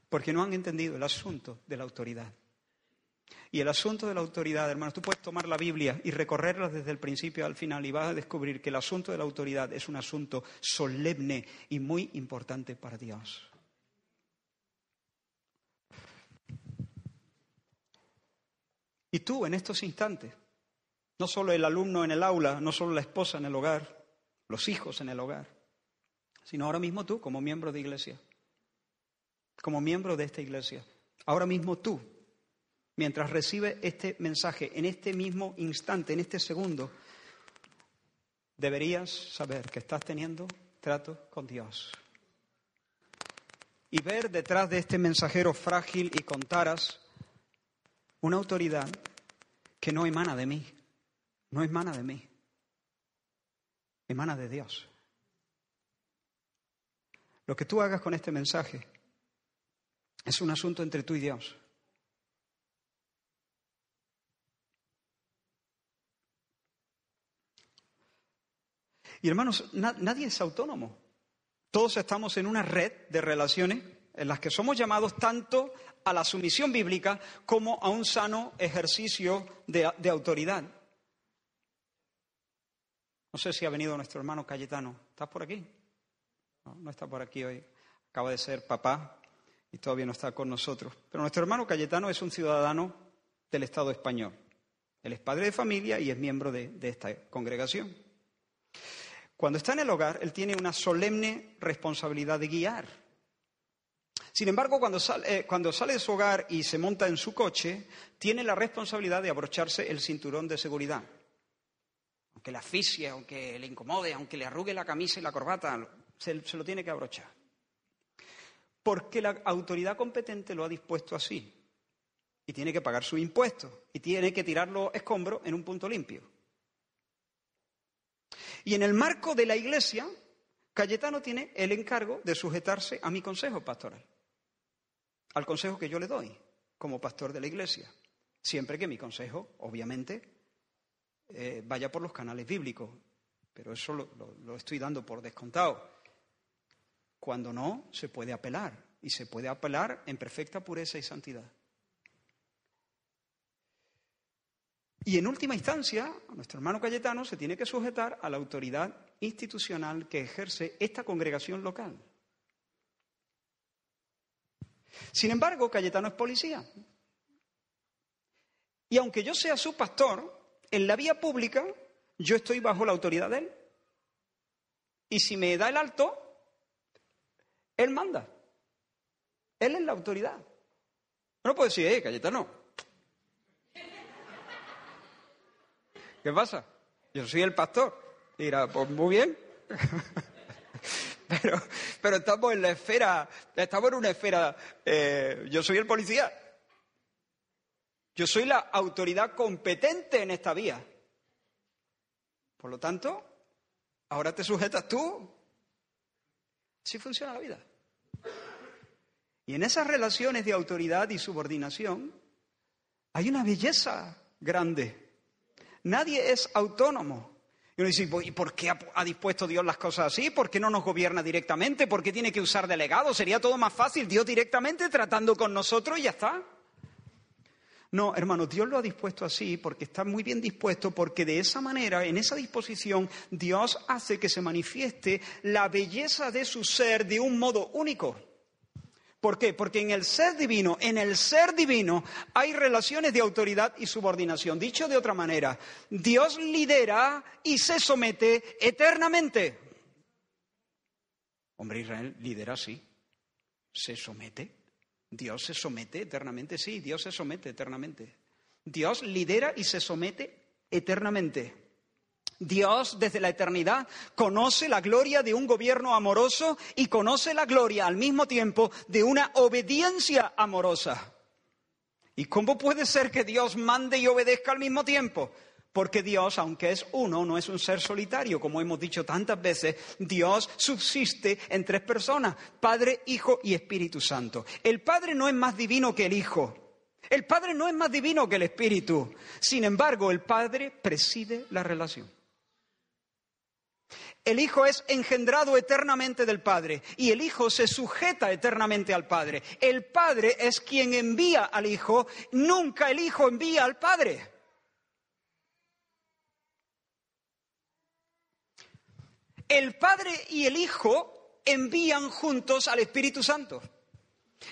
Porque no han entendido el asunto de la autoridad. Y el asunto de la autoridad, hermanos, tú puedes tomar la Biblia y recorrerla desde el principio al final y vas a descubrir que el asunto de la autoridad es un asunto solemne y muy importante para Dios. Y tú en estos instantes, no solo el alumno en el aula, no solo la esposa en el hogar, los hijos en el hogar, sino ahora mismo tú como miembro de iglesia, como miembro de esta iglesia, ahora mismo tú mientras recibe este mensaje, en este mismo instante, en este segundo, deberías saber que estás teniendo trato con Dios. Y ver detrás de este mensajero frágil y con taras una autoridad que no emana de mí, no emana de mí, emana de Dios. Lo que tú hagas con este mensaje es un asunto entre tú y Dios. Y hermanos, nadie es autónomo. Todos estamos en una red de relaciones en las que somos llamados tanto a la sumisión bíblica como a un sano ejercicio de, autoridad. No sé si ha venido nuestro hermano Cayetano. ¿Estás por aquí? No, no está por aquí hoy. Acaba de ser papá y todavía no está con nosotros. Pero nuestro hermano Cayetano es un ciudadano del Estado español. Él es padre de familia y es miembro de esta congregación. Cuando está en el hogar, él tiene una solemne responsabilidad de guiar. Sin embargo, cuando sale, eh, cuando sale, de su hogar y se monta en su coche, tiene la responsabilidad de abrocharse el cinturón de seguridad. Aunque le asfixie, aunque le incomode, aunque le arrugue la camisa y la corbata, se, se lo tiene que abrochar. Porque la autoridad competente lo ha dispuesto así. Y tiene que pagar su impuesto. Y tiene que tirar los escombros en un punto limpio. Y en el marco de la Iglesia, Cayetano tiene el encargo de sujetarse a mi consejo pastoral, al consejo que yo le doy como pastor de la Iglesia, siempre que mi consejo, obviamente, eh, vaya por los canales bíblicos, pero eso lo estoy dando por descontado. Cuando no, se puede apelar, y se puede apelar en perfecta pureza y santidad. Y en última instancia, nuestro hermano Cayetano se tiene que sujetar a la autoridad institucional que ejerce esta congregación local. Sin embargo, Cayetano es policía. Y aunque yo sea su pastor, en la vía pública yo estoy bajo la autoridad de él. Y si me da el alto, él manda. Él es la autoridad. No puedo decir, eh, Cayetano, ¿Qué pasa? Yo soy el pastor. Dirá, pues muy bien. pero, pero estamos en la esfera, estamos en una esfera, eh, yo soy el policía. Yo soy la autoridad competente en esta vía. Por lo tanto, ahora te sujetas tú. Así funciona la vida. Y en esas relaciones de autoridad y subordinación hay una belleza grande. Nadie es autónomo. Y uno dice, ¿y por qué ha dispuesto Dios las cosas así? ¿Por qué no nos gobierna directamente? ¿Por qué tiene que usar delegados? Sería todo más fácil, Dios directamente tratando con nosotros y ya está. No, hermano, Dios lo ha dispuesto así porque está muy bien dispuesto, porque de esa manera, en esa disposición, Dios hace que se manifieste la belleza de su ser de un modo único. ¿Por qué? Porque en el ser divino, en el ser divino hay relaciones de autoridad y subordinación. Dicho de otra manera, Dios lidera y se somete eternamente. Hombre, Israel lidera sí, se somete. Dios se somete eternamente, sí, Dios se somete eternamente. Dios lidera y se somete eternamente. Dios desde la eternidad conoce la gloria de un gobierno amoroso y conoce la gloria al mismo tiempo de una obediencia amorosa. ¿Y cómo puede ser que Dios mande y obedezca al mismo tiempo? Porque Dios, aunque es uno, no es un ser solitario, como hemos dicho tantas veces, Dios subsiste en tres personas, Padre, Hijo y Espíritu Santo. El Padre no es más divino que el Hijo. El Padre no es más divino que el Espíritu. Sin embargo, el Padre preside la relación. El Hijo es engendrado eternamente del Padre y el Hijo se sujeta eternamente al Padre. El Padre es quien envía al Hijo, nunca el Hijo envía al Padre. El Padre y el Hijo envían juntos al Espíritu Santo.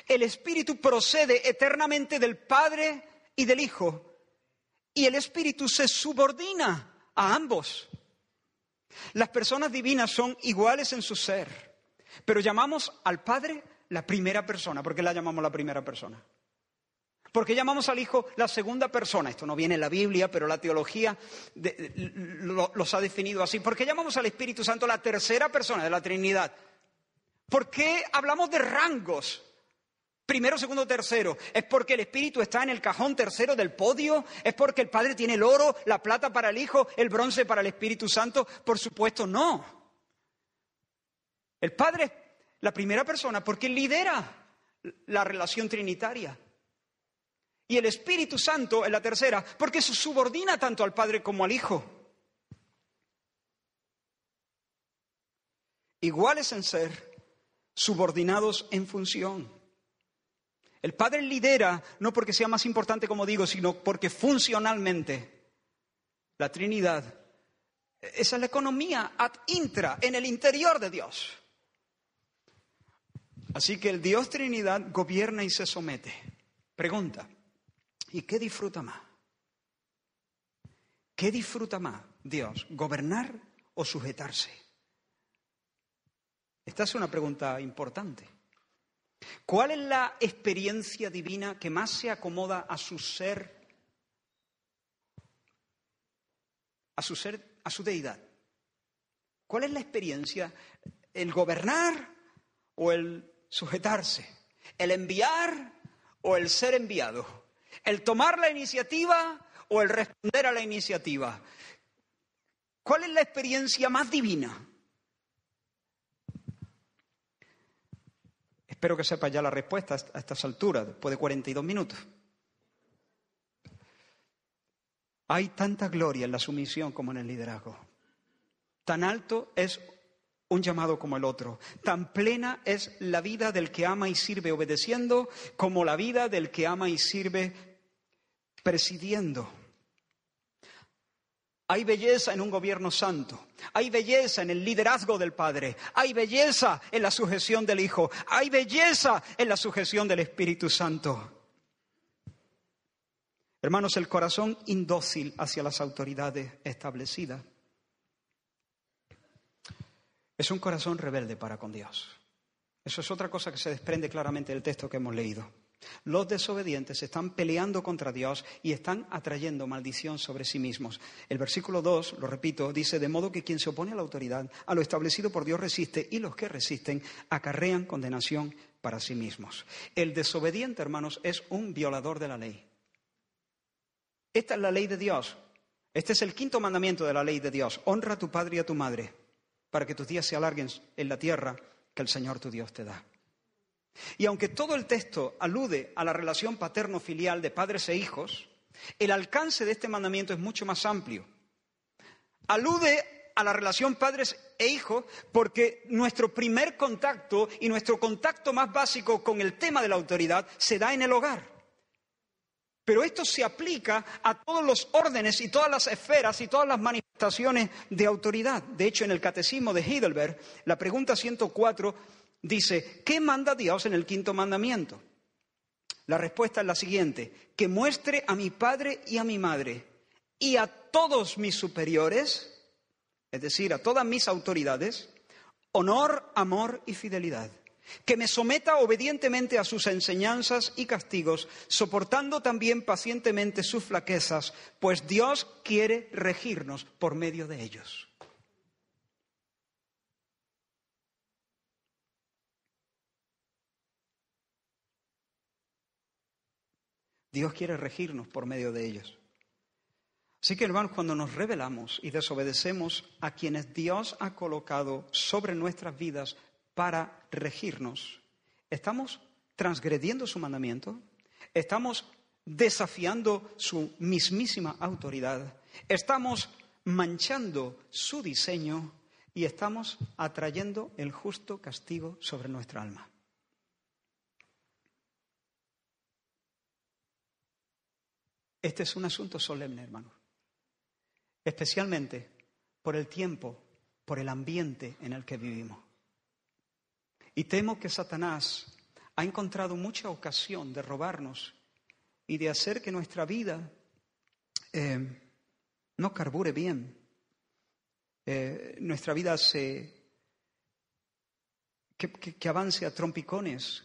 El Espíritu procede eternamente del Padre y del Hijo y el Espíritu se subordina a ambos. Las personas divinas son iguales en su ser, pero llamamos al Padre la primera persona. ¿Por qué la llamamos la primera persona? ¿Por qué llamamos al Hijo la segunda persona? Esto no viene en la Biblia, pero la teología los ha definido así. ¿Por qué llamamos al Espíritu Santo la tercera persona de la Trinidad? ¿Por qué hablamos de rangos? Primero, segundo, tercero. ¿Es porque el Espíritu está en el cajón tercero del podio? ¿Es porque el Padre tiene el oro, la plata para el Hijo, el bronce para el Espíritu Santo? Por supuesto, no. El Padre es la primera persona porque lidera la relación trinitaria. Y el Espíritu Santo es la tercera porque se subordina tanto al Padre como al Hijo. Iguales en ser, subordinados en función. El Padre lidera no porque sea más importante, como digo, sino porque funcionalmente la Trinidad, es la economía ad intra, en el interior de Dios. Así que el Dios Trinidad gobierna y se somete. Pregunta, ¿y qué disfruta más? ¿Qué disfruta más Dios, gobernar o sujetarse? Esta es una pregunta importante. ¿Cuál es la experiencia divina que más se acomoda a su ser, a su ser, a su deidad? ¿Cuál es la experiencia? ¿El gobernar o el sujetarse? ¿El enviar o el ser enviado? ¿El tomar la iniciativa o el responder a la iniciativa? ¿Cuál es la experiencia más divina? Espero que sepa ya la respuesta a estas alturas, después de 42 minutos. Hay tanta gloria en la sumisión como en el liderazgo. Tan alto es un llamado como el otro. Tan plena es la vida del que ama y sirve obedeciendo como la vida del que ama y sirve presidiendo. Hay belleza en un gobierno santo, hay belleza en el liderazgo del Padre, hay belleza en la sujeción del Hijo, hay belleza en la sujeción del Espíritu Santo. Hermanos, el corazón indócil hacia las autoridades establecidas es un corazón rebelde para con Dios. Eso es otra cosa que se desprende claramente del texto que hemos leído. Los desobedientes están peleando contra Dios y están atrayendo maldición sobre sí mismos. El versículo 2, lo repito, dice, de modo que quien se opone a la autoridad, a lo establecido por Dios resiste, y los que resisten acarrean condenación para sí mismos. El desobediente, hermanos, es un violador de la ley. Esta es la ley de Dios. Este es el quinto mandamiento de la ley de Dios. Honra a tu padre y a tu madre, para que tus días se alarguen en la tierra que el Señor tu Dios te da. Y aunque todo el texto alude a la relación paterno-filial de padres e hijos, el alcance de este mandamiento es mucho más amplio. Alude a la relación padres e hijos porque nuestro primer contacto y nuestro contacto más básico con el tema de la autoridad se da en el hogar. Pero esto se aplica a todos los órdenes y todas las esferas y todas las manifestaciones de autoridad. De hecho, en el Catecismo de Heidelberg, la pregunta 104 dice, ¿qué manda Dios en el quinto mandamiento? La respuesta es la siguiente, que muestre a mi padre y a mi madre y a todos mis superiores, es decir, a todas mis autoridades, honor, amor y fidelidad, que me someta obedientemente a sus enseñanzas y castigos, soportando también pacientemente sus flaquezas, pues Dios quiere regirnos por medio de ellos. Dios quiere regirnos por medio de ellos. Así que hermanos, cuando nos rebelamos y desobedecemos a quienes Dios ha colocado sobre nuestras vidas para regirnos, estamos transgrediendo su mandamiento, estamos desafiando su mismísima autoridad, estamos manchando su diseño y estamos atrayendo el justo castigo sobre nuestra alma. Este es un asunto solemne, hermano. Especialmente por el tiempo, por el ambiente en el que vivimos. Y temo que Satanás ha encontrado mucha ocasión de robarnos y de hacer que nuestra vida eh, no carbure bien. Eh, nuestra vida se. que avance a trompicones,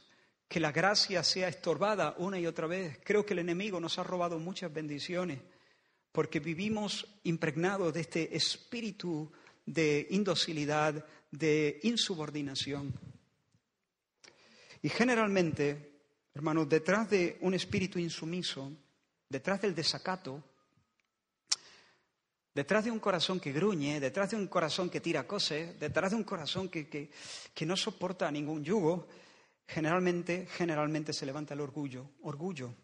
que la gracia sea estorbada una y otra vez. Creo que el enemigo nos ha robado muchas bendiciones porque vivimos impregnados de este espíritu de indocilidad, de insubordinación. Y generalmente, hermanos, detrás de un espíritu insumiso, detrás del desacato, detrás de un corazón que gruñe, detrás de un corazón que tira cosas, detrás de un corazón que, que no soporta ningún yugo, generalmente, generalmente se levanta el orgullo, orgullo.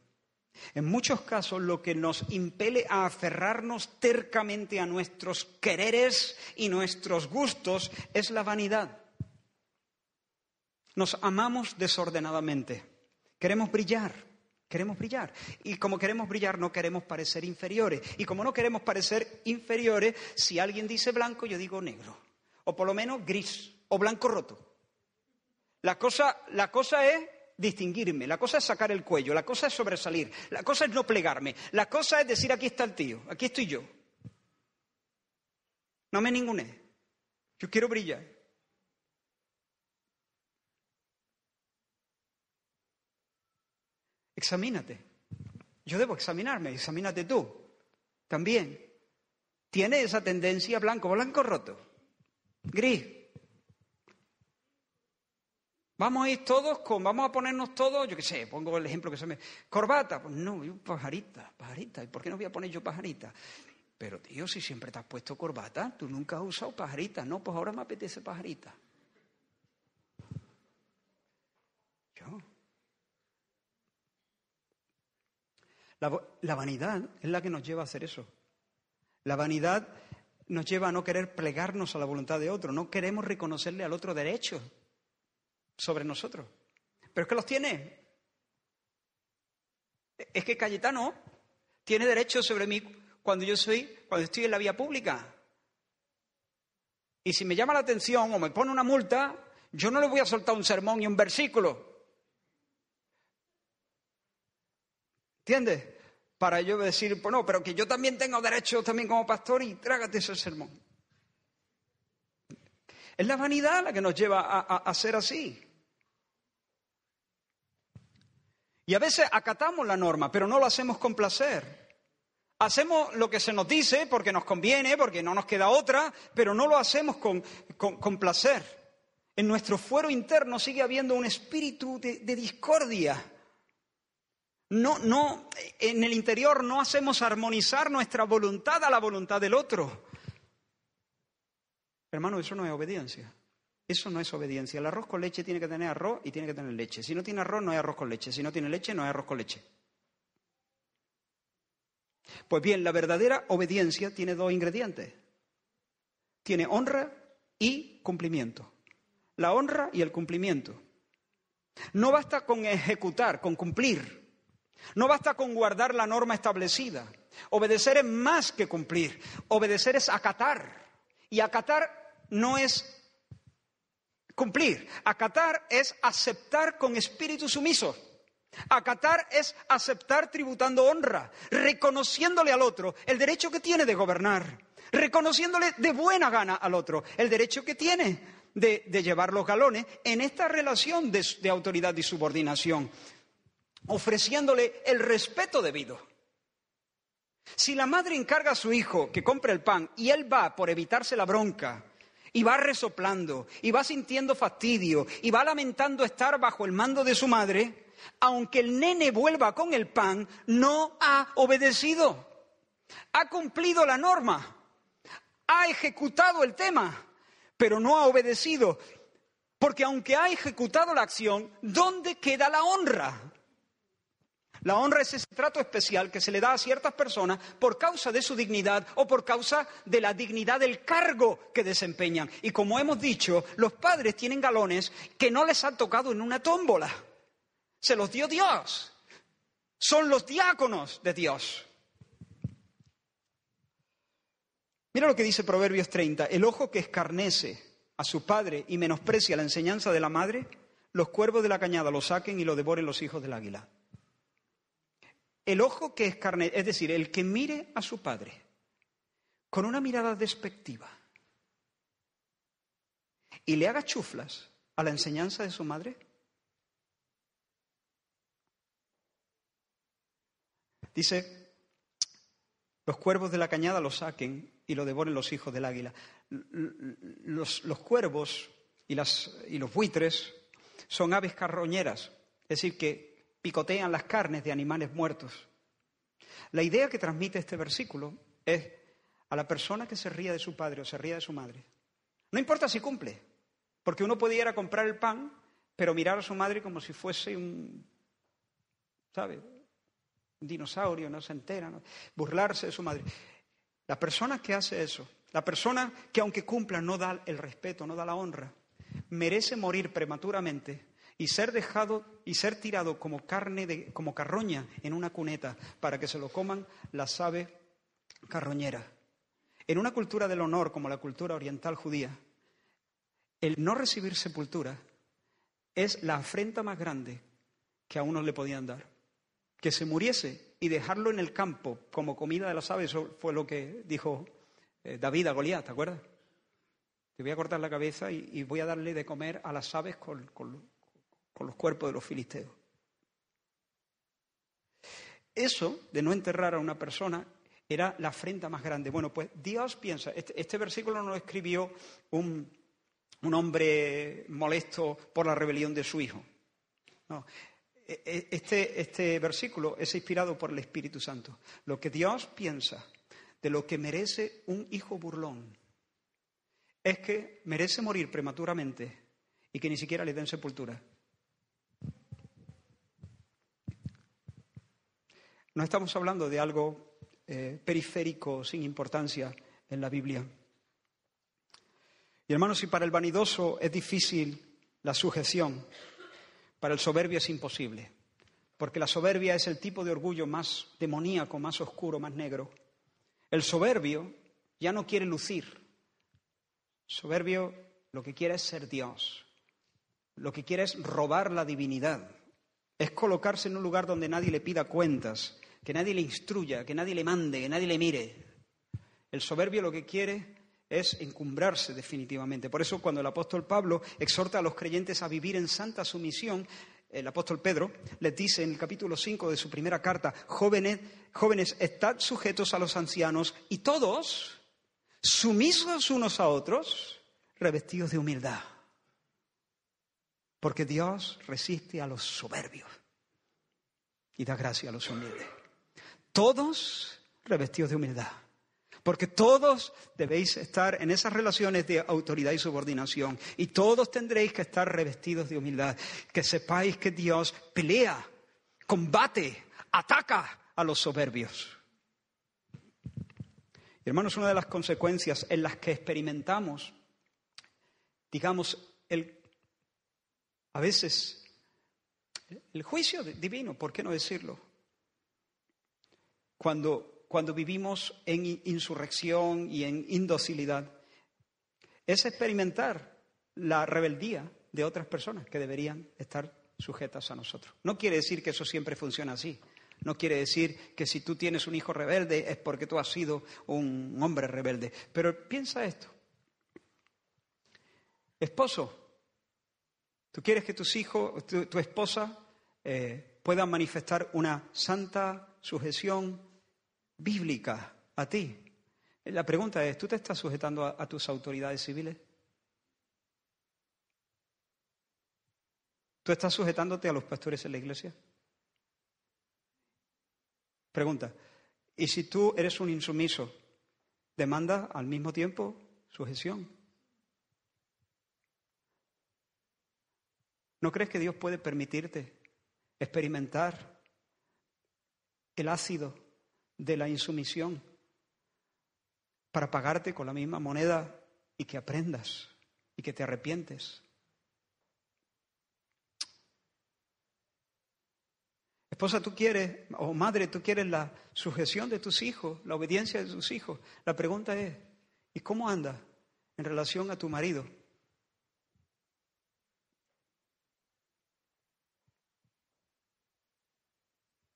En muchos casos lo que nos impele a aferrarnos tercamente a nuestros quereres y nuestros gustos es la vanidad. Nos amamos desordenadamente. Queremos brillar, queremos brillar. Y como queremos brillar no queremos parecer inferiores. Y como no queremos parecer inferiores, si alguien dice blanco, yo digo negro. O por lo menos gris o blanco roto. La cosa, la cosa es distinguirme, la cosa es sacar el cuello, la cosa es sobresalir, la cosa es no plegarme, la cosa es decir aquí está el tío, aquí estoy yo. No me ningune, yo quiero brillar. Examínate. Yo debo examinarme, examínate tú. También. ¿Tiene esa tendencia blanco, blanco roto? Gris, Vamos a ir todos con, vamos a ponernos todos, yo qué sé, pongo el ejemplo que se me. Corbata, pues no, yo pajarita, pajarita. ¿Y por qué no voy a poner yo pajarita? Pero tío, si siempre te has puesto corbata, tú nunca has usado pajarita. No, pues ahora me apetece pajarita. Yo. La, la vanidad es la que nos lleva a hacer eso. La vanidad nos lleva a no querer plegarnos a la voluntad de otro, no queremos reconocerle al otro derecho sobre nosotros. Pero es que los tiene. Es que Cayetano tiene derecho sobre mí cuando yo soy, cuando estoy en la vía pública. Y si me llama la atención o me pone una multa, yo no le voy a soltar un sermón y un versículo. ¿Entiendes? Para yo decir, pues no, pero que yo también tengo derecho también como pastor y trágate ese sermón. Es la vanidad la que nos lleva a, a ser así. Y a veces acatamos la norma, pero no lo hacemos con placer. Hacemos lo que se nos dice porque nos conviene, porque no nos queda otra, pero no lo hacemos con, con, placer. En nuestro fuero interno sigue habiendo un espíritu de, de discordia. No, no, en el interior no hacemos armonizar nuestra voluntad a la voluntad del otro. Hermano, eso no es obediencia. Eso no es obediencia. El arroz con leche tiene que tener arroz y tiene que tener leche. Si no tiene arroz, no hay arroz con leche. Si no tiene leche, no hay arroz con leche. Pues bien, la verdadera obediencia tiene dos ingredientes. Tiene honra y cumplimiento. La honra y el cumplimiento. No basta con ejecutar, con cumplir. No basta con guardar la norma establecida. Obedecer es más que cumplir. Obedecer es acatar. Y acatar no es cumplir. Acatar es aceptar con espíritu sumiso. Acatar es aceptar tributando honra, reconociéndole al otro el derecho que tiene de gobernar, reconociéndole de buena gana al otro el derecho que tiene de, llevar los galones en esta relación de, de autoridad y subordinación, ofreciéndole el respeto debido. Si la madre encarga a su hijo que compre el pan y él va por evitarse la bronca, y va resoplando, y va sintiendo fastidio, y va lamentando estar bajo el mando de su madre, aunque el nene vuelva con el pan, no ha obedecido. Ha cumplido la norma, ha ejecutado el tema, pero no ha obedecido. Porque aunque ha ejecutado la acción, ¿dónde queda la honra? La honra es ese trato especial que se le da a ciertas personas por causa de su dignidad o por causa de la dignidad del cargo que desempeñan. Y como hemos dicho, los padres tienen galones que no les han tocado en una tómbola. Se los dio Dios. Son los diáconos de Dios. Mira lo que dice Proverbios 30. El ojo que escarnece a su padre y menosprecia la enseñanza de la madre, los cuervos de la cañada lo saquen y lo devoren los hijos del águila. El ojo que es carne, es decir, el que mire a su padre con una mirada despectiva y le haga chuflas a la enseñanza de su madre. Dice, los cuervos de la cañada lo saquen y lo devoren los hijos del águila. Los, cuervos y, y los buitres son aves carroñeras, es decir, que picotean las carnes de animales muertos. La idea que transmite este versículo es a la persona que se ría de su padre o se ría de su madre. No importa si cumple, porque uno puede ir a comprar el pan, pero mirar a su madre como si fuese un, ¿sabe? Un dinosaurio, no se entera, burlarse de su madre. La persona que hace eso, la persona que aunque cumpla no da el respeto, no da la honra, merece morir prematuramente y ser dejado y ser tirado como carne de, como carroña en una cuneta para que se lo coman las aves carroñeras. En una cultura del honor como la cultura oriental judía, el no recibir sepultura es la afrenta más grande que a uno le podían dar. Que se muriese y dejarlo en el campo como comida de las aves, eso fue lo que dijo eh, David a Goliat, ¿te acuerdas? Te voy a cortar la cabeza y, voy a darle de comer a las aves con, con los cuerpos de los filisteos. Eso de no enterrar a una persona era la afrenta más grande. Bueno, pues Dios piensa, este, este versículo no lo escribió un, un, hombre molesto por la rebelión de su hijo. E, e, este, este versículo es inspirado por el Espíritu Santo. Lo que Dios piensa de lo que merece un hijo burlón es que merece morir prematuramente y que ni siquiera le den sepultura. No estamos hablando de algo eh, periférico, sin importancia en la Biblia. Y hermanos, si para el vanidoso es difícil la sujeción, para el soberbio es imposible, porque la soberbia es el tipo de orgullo más demoníaco, más oscuro, más negro. El soberbio ya no quiere lucir. El soberbio lo que quiere es ser Dios. Lo que quiere es robar la divinidad. Es colocarse en un lugar donde nadie le pida cuentas, que nadie le instruya, que nadie le mande, que nadie le mire. El soberbio lo que quiere es encumbrarse definitivamente. Por eso cuando el apóstol Pablo exhorta a los creyentes a vivir en santa sumisión, el apóstol Pedro les dice en el capítulo 5 de su primera carta, jóvenes, jóvenes, estad sujetos a los ancianos y todos, sumisos unos a otros, revestidos de humildad. Porque Dios resiste a los soberbios y da gracia a los humildes todos revestidos de humildad. Porque todos debéis estar en esas relaciones de autoridad y subordinación. Y todos tendréis que estar revestidos de humildad. Que sepáis que Dios pelea, combate, ataca a los soberbios. Y hermanos, una de las consecuencias en las que experimentamos, digamos, el, a veces el juicio divino, ¿por qué no decirlo? Cuando, cuando vivimos en insurrección y en indocilidad, es experimentar la rebeldía de otras personas que deberían estar sujetas a nosotros. No quiere decir que eso siempre funciona así. No quiere decir que si tú tienes un hijo rebelde es porque tú has sido un hombre rebelde. Pero piensa esto. Esposo, ¿tú quieres que tus hijos, tu, esposa eh, puedan manifestar una santa sujeción bíblica a ti? La pregunta es, ¿tú te estás sujetando a tus autoridades civiles? ¿Tú estás sujetándote a los pastores en la iglesia? Pregunta, ¿y si tú eres un insumiso, demanda al mismo tiempo sujeción? ¿No crees que Dios puede permitirte experimentar el ácido de la insumisión para pagarte con la misma moneda y que aprendas y que te arrepientes? Esposa, tú quieres, o madre, tú quieres la sujeción de tus hijos, la obediencia de tus hijos. La pregunta es, ¿y cómo anda en relación a tu marido?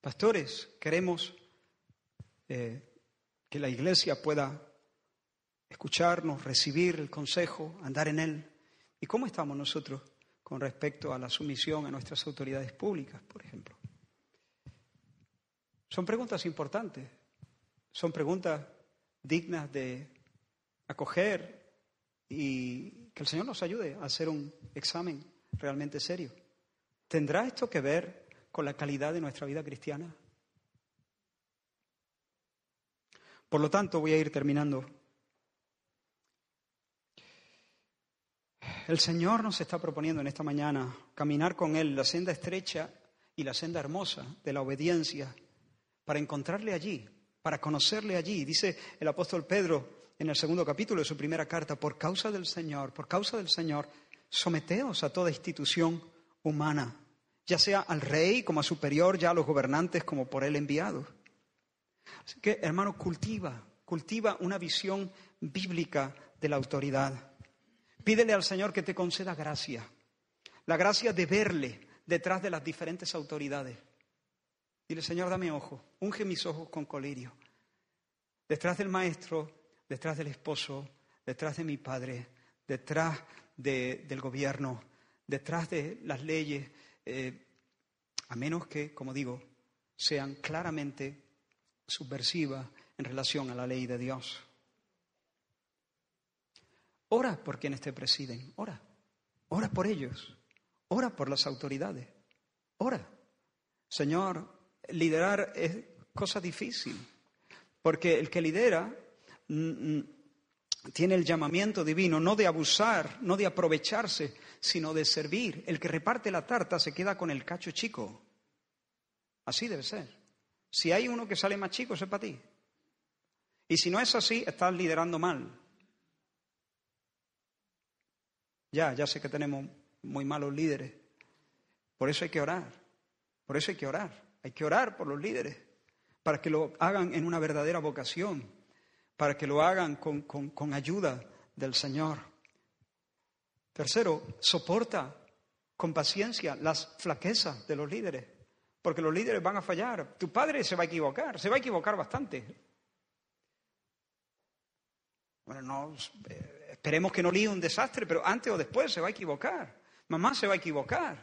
Pastores, queremos eh, que la iglesia pueda escucharnos, recibir el consejo, andar en él. ¿Y cómo estamos nosotros con respecto a la sumisión a nuestras autoridades públicas, por ejemplo? Son preguntas importantes, son preguntas dignas de acoger y que el Señor nos ayude a hacer un examen realmente serio. ¿Tendrá esto que ver con la calidad de nuestra vida cristiana? Por lo tanto, voy a ir terminando. El Señor nos está proponiendo en esta mañana caminar con Él la senda estrecha y la senda hermosa de la obediencia para encontrarle allí, para conocerle allí. Dice el apóstol Pedro en el segundo capítulo de su primera carta, por causa del Señor, por causa del Señor, someteos a toda institución humana, ya sea al rey como a superior, ya a los gobernantes como por él enviados. Así que, hermano, cultiva, cultiva una visión bíblica de la autoridad. Pídele al Señor que te conceda gracia, la gracia de verle detrás de las diferentes autoridades Dile, Señor, dame ojo, unge mis ojos con colirio. Detrás del maestro, detrás del esposo, detrás de mi padre, detrás del gobierno, detrás de las leyes, eh, a menos que, como digo, sean claramente subversivas en relación a la ley de Dios. Ora por quienes te presiden, ora, ora por ellos, ora por las autoridades, ora. Señor, liderar es cosa difícil, porque el que lidera mm, mm, tiene el llamamiento divino no de abusar, no de aprovecharse, sino de servir. El que reparte la tarta se queda con el cacho chico. Así debe ser. Si hay uno que sale más chico, es para ti. Y si no es así, estás liderando mal. Ya, ya sé que tenemos muy malos líderes. Por eso hay que orar. Por eso hay que orar. Hay que orar por los líderes para que lo hagan en una verdadera vocación, para que lo hagan con, ayuda del Señor. Tercero, soporta con paciencia las flaquezas de los líderes, porque los líderes van a fallar. Tu padre se va a equivocar, se va a equivocar bastante. Bueno, no, eh, esperemos que no líe un desastre, pero antes o después se va a equivocar. Mamá se va a equivocar.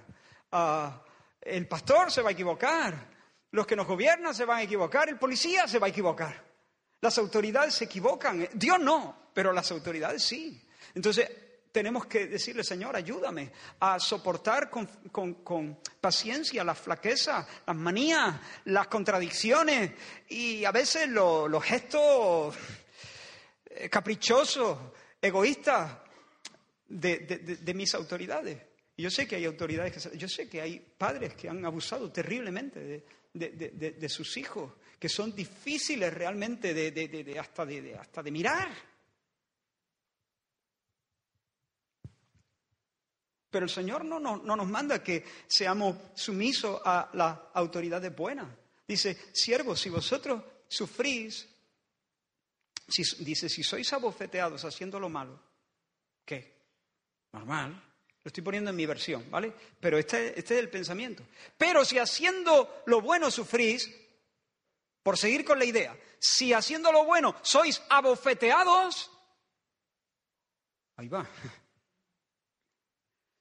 Ah, el pastor se va a equivocar, los que nos gobiernan se van a equivocar, el policía se va a equivocar. Las autoridades se equivocan, Dios no, pero las autoridades sí. Entonces, tenemos que decirle, Señor, ayúdame a soportar con, paciencia las flaquezas, las manías, las contradicciones y a veces los gestos eh, caprichosos, egoístas de mis autoridades. Yo sé que hay autoridades, que, yo sé que hay padres que han abusado terriblemente de, sus hijos, que son difíciles realmente de, hasta de mirar. Pero el Señor no, no, no, nos manda que seamos sumisos a las autoridades buenas. Dice, siervos, si vosotros sufrís, dice, si sois abofeteados haciendo lo malo, ¿qué? Normal. Lo estoy poniendo en mi versión, ¿vale? Pero este, este es el pensamiento. Pero si haciendo lo bueno sufrís, por seguir con la idea, si haciendo lo bueno sois abofeteados, ahí va.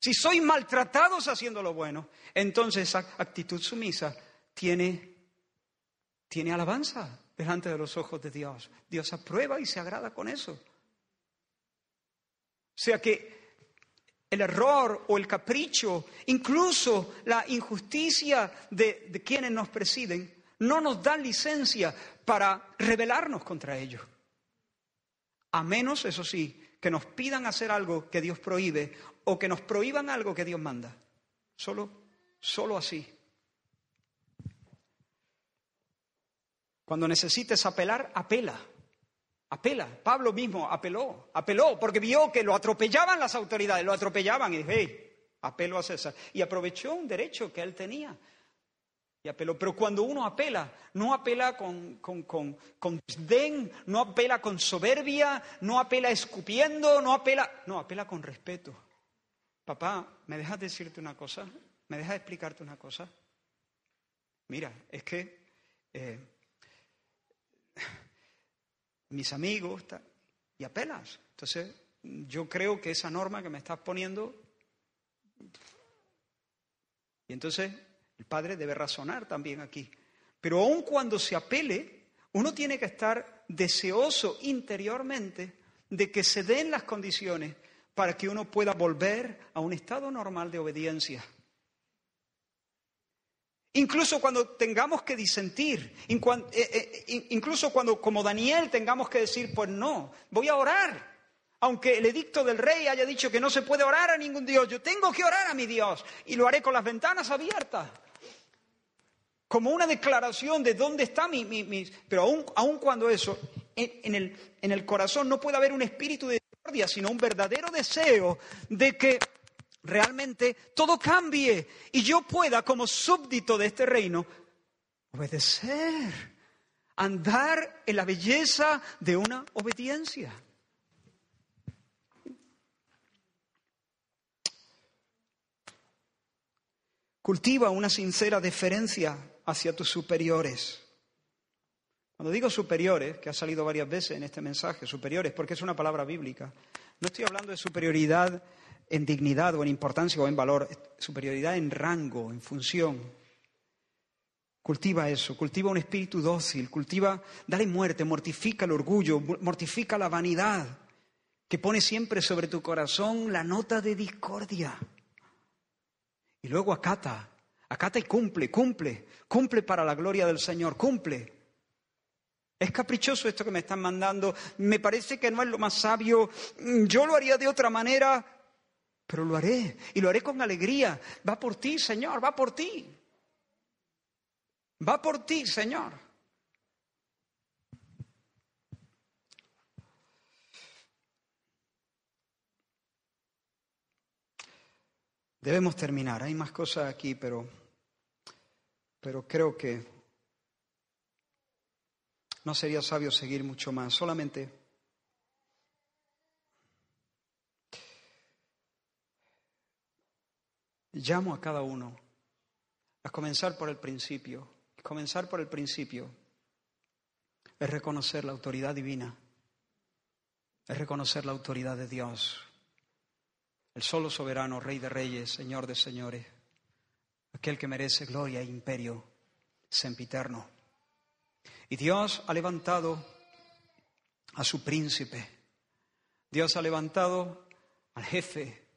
Si sois maltratados haciendo lo bueno, entonces esa actitud sumisa tiene, tiene alabanza delante de los ojos de Dios. Dios aprueba y se agrada con eso. O sea que el error o el capricho, incluso la injusticia de, de quienes nos presiden, no nos dan licencia para rebelarnos contra ellos. A menos, eso sí, que nos pidan hacer algo que Dios prohíbe o que nos prohíban algo que Dios manda. Solo, solo así. Cuando necesites apelar, apela. Apela. Pablo mismo apeló, apeló, porque vio que lo atropellaban las autoridades, lo atropellaban y dijo, hey, apelo a César. Y aprovechó un derecho que él tenía pero cuando uno apela, no apela con, con, con, con, desdén, no apela con soberbia, no apela escupiendo, no apela, no, apela con respeto. Papá, ¿me dejas decirte una cosa? ¿Me dejas explicarte una cosa? Mira, es que eh, mis amigos, y apelas. Entonces, yo creo que esa norma que me estás poniendo, y entonces el padre debe razonar también aquí. Pero aun cuando se apele, uno tiene que estar deseoso interiormente de que se den las condiciones para que uno pueda volver a un estado normal de obediencia. Incluso cuando tengamos que disentir, eh, eh, incluso cuando como Daniel tengamos que decir, pues no, voy a orar, aunque el edicto del rey haya dicho que no se puede orar a ningún Dios, yo tengo que orar a mi Dios y lo haré con las ventanas abiertas como una declaración de dónde está mi... Pero aun, cuando eso, en, el, en el corazón no puede haber un espíritu de discordia, sino un verdadero deseo de que realmente todo cambie y yo pueda, como súbdito de este reino, obedecer, andar en la belleza de una obediencia. Cultiva una sincera deferencia hacia tus superiores. Cuando digo superiores, que ha salido varias veces en este mensaje, superiores, porque es una palabra bíblica, no estoy hablando de superioridad en dignidad o en importancia o en valor, superioridad en rango, en función. Cultiva eso, cultiva un espíritu dócil, cultiva, dale muerte, mortifica el orgullo, mortifica la vanidad, que pone siempre sobre tu corazón la nota de discordia. Y luego acata Acata y cumple, cumple, cumple para la gloria del Señor, cumple. Es caprichoso esto que me están mandando, me parece que no es lo más sabio, yo lo haría de otra manera, pero lo haré y lo haré con alegría. Va por ti, Señor, va por ti. Va por ti, Señor. Debemos terminar. Hay más cosas aquí, pero, pero creo que no sería sabio seguir mucho más. Solamente llamo a cada uno a comenzar por el principio. comenzar por el principio es reconocer la autoridad divina, es reconocer la autoridad de Dios el solo soberano, Rey de Reyes, Señor de Señores, aquel que merece gloria e imperio sempiterno. Y Dios ha levantado a su príncipe, Dios ha levantado al jefe,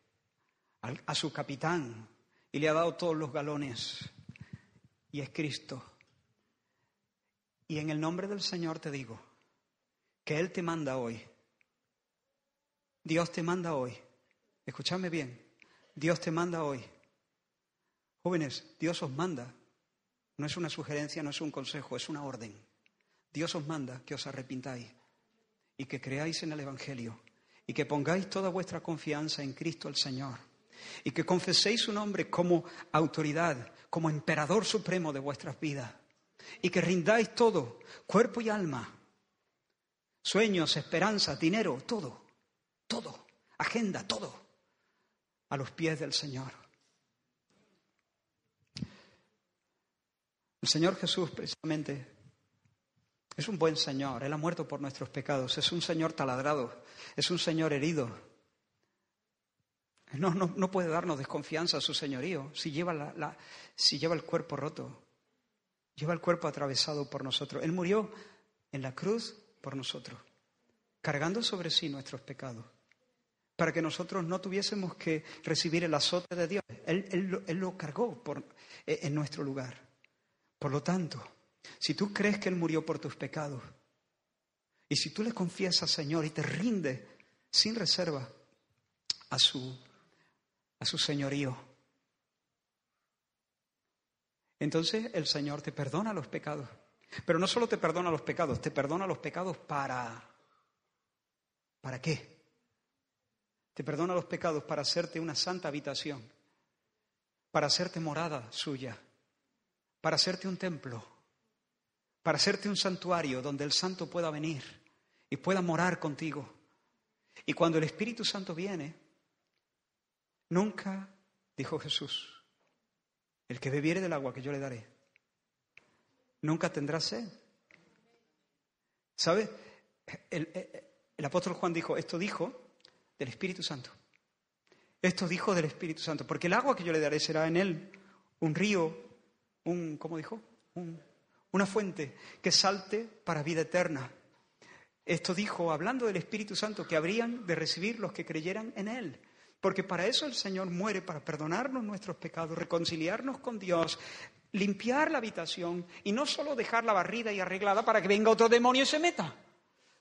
a su capitán, y le ha dado todos los galones, y es Cristo. Y en el nombre del Señor te digo que Él te manda hoy, Dios te manda hoy Escuchadme bien, Dios te manda hoy. Jóvenes, Dios os manda. No es una sugerencia, no es un consejo, es una orden. Dios os manda que os arrepintáis y que creáis en el Evangelio y que pongáis toda vuestra confianza en Cristo el Señor y que confeséis su nombre como autoridad, como emperador supremo de vuestras vidas y que rindáis todo, cuerpo y alma, sueños, esperanzas, dinero, todo, todo, agenda, todo a los pies del Señor. El Señor Jesús precisamente es un buen Señor, Él ha muerto por nuestros pecados, es un Señor taladrado, es un Señor herido, No, no, no puede darnos desconfianza a su señorío si lleva, la, si lleva el cuerpo roto, lleva el cuerpo atravesado por nosotros. Él murió en la cruz por nosotros, cargando sobre sí nuestros pecados, para que nosotros no tuviésemos que recibir el azote de Dios. Él, él lo cargó por, eh, en nuestro lugar. Por lo tanto, si tú crees que Él murió por tus pecados, y si tú le confiesas, Señor, y te rindes sin reserva a su, a su señorío, entonces el Señor te perdona los pecados. Pero no solo te perdona los pecados, te perdona los pecados para... ¿Para qué? Te perdona los pecados para hacerte una santa habitación, para hacerte morada suya, para hacerte un templo, para hacerte un santuario donde el santo pueda venir y pueda morar contigo. Y cuando el Espíritu Santo viene, nunca, dijo Jesús, el que bebiere del agua que yo le daré, nunca tendrá sed. ¿Sabe? El, el, apóstol Juan dijo, esto dijo del Espíritu Santo. Esto dijo del Espíritu Santo, porque el agua que yo le daré será en él un río, un, ¿cómo dijo? una fuente que salte para vida eterna. Esto dijo, hablando del Espíritu Santo, que habrían de recibir los que creyeran en Él. Porque para eso el Señor muere, para perdonarnos nuestros pecados, reconciliarnos con Dios, limpiar la habitación y no solo dejarla barrida y arreglada para que venga otro demonio y se meta,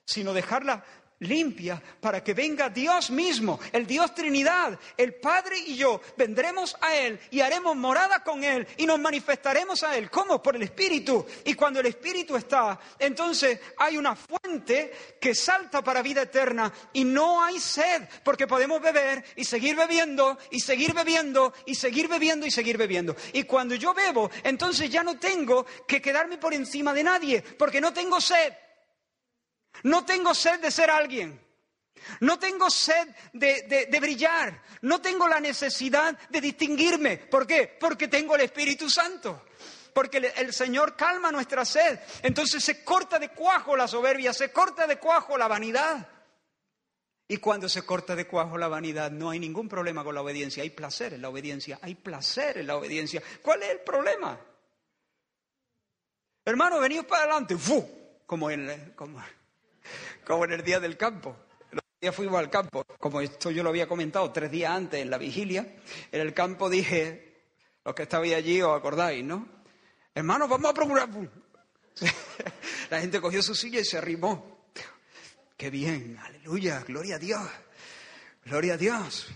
sino dejarla limpia para que venga Dios mismo, el Dios Trinidad, el Padre y yo, vendremos a Él y haremos morada con Él y nos manifestaremos a Él. ¿Cómo? Por el Espíritu. Y cuando el Espíritu está, entonces hay una fuente que salta para vida eterna y no hay sed, porque podemos beber y seguir bebiendo y seguir bebiendo y seguir bebiendo y seguir bebiendo. Y cuando yo bebo, entonces ya no tengo que quedarme por encima de nadie, porque no tengo sed. No tengo sed de ser alguien. No tengo sed de, brillar. No tengo la necesidad de distinguirme. ¿Por qué? Porque tengo el Espíritu Santo. Porque el, Señor calma nuestra sed. Entonces se corta de cuajo la soberbia, se corta de cuajo la vanidad. Y cuando se corta de cuajo la vanidad, no hay ningún problema con la obediencia. Hay placer en la obediencia. Hay placer en la obediencia. ¿Cuál es el problema? Hermano, venidos para adelante. ¡Fu! Como en, como, como en el día del campo. El día fuimos al campo, como esto yo lo había comentado tres días antes en la vigilia, en el campo dije, los que estabais allí os acordáis, ¿no? Hermanos, vamos a procurar. la gente cogió su silla y se arrimó. Qué bien, aleluya, gloria a Dios, gloria a Dios.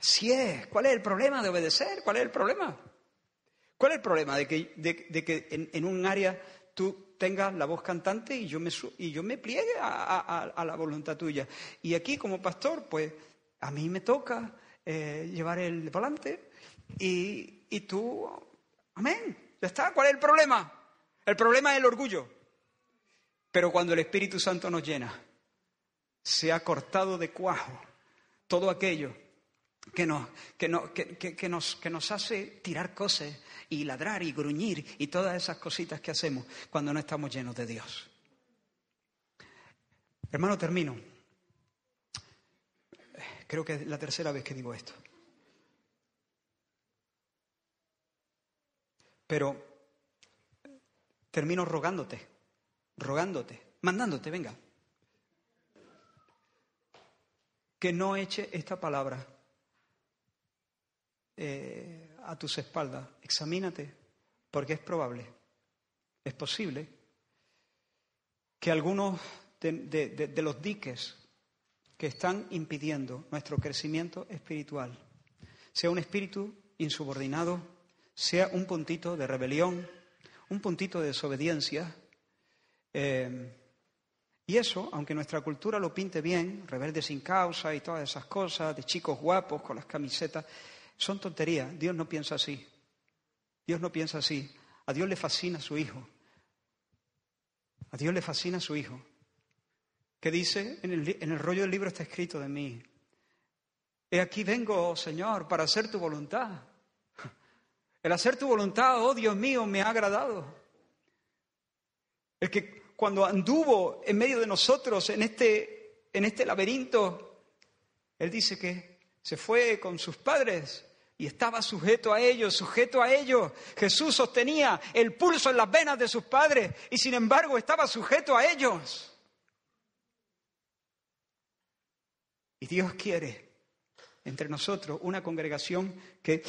Si es, ¿cuál es el problema de obedecer? ¿Cuál es el problema? ¿Cuál es el problema de que, de, que en un área tú tengas la voz cantante y yo me, y yo me pliegue a, la voluntad tuya. Y aquí como pastor, pues a mí me toca eh, llevar el volante y, y tú, amén, ya está, ¿cuál es el problema? El problema es el orgullo. Pero cuando el Espíritu Santo nos llena, se ha cortado de cuajo todo aquello que nos, que, nos, que nos hace tirar cosas y ladrar y gruñir y todas esas cositas que hacemos cuando no estamos llenos de Dios. Hermano, termino. Creo que es la tercera vez que digo esto. Pero termino rogándote, rogándote, mandándote, venga, que no eche esta palabra eh, a tus espaldas, examínate, porque es probable, es posible que algunos de, los diques que están impidiendo nuestro crecimiento espiritual sea un espíritu insubordinado, sea un puntito de rebelión, un puntito de desobediencia. Eh, y eso, aunque nuestra cultura lo pinte bien, rebelde sin causa y todas esas cosas, de chicos guapos con las camisetas, son tonterías. Dios no piensa así. Dios no piensa así. A Dios le fascina su Hijo. A Dios le fascina su Hijo. ¿Qué dice? En el, en el rollo del libro está escrito de mí. He aquí vengo, Señor, para hacer tu voluntad. El hacer tu voluntad, oh Dios mío, me ha agradado. El que cuando anduvo en medio de nosotros en este, en este laberinto, Él dice que Se fue con sus padres y estaba sujeto a ellos, sujeto a ellos. Jesús sostenía el pulso en las venas de sus padres y sin embargo estaba sujeto a ellos. Y Dios quiere entre nosotros una congregación que,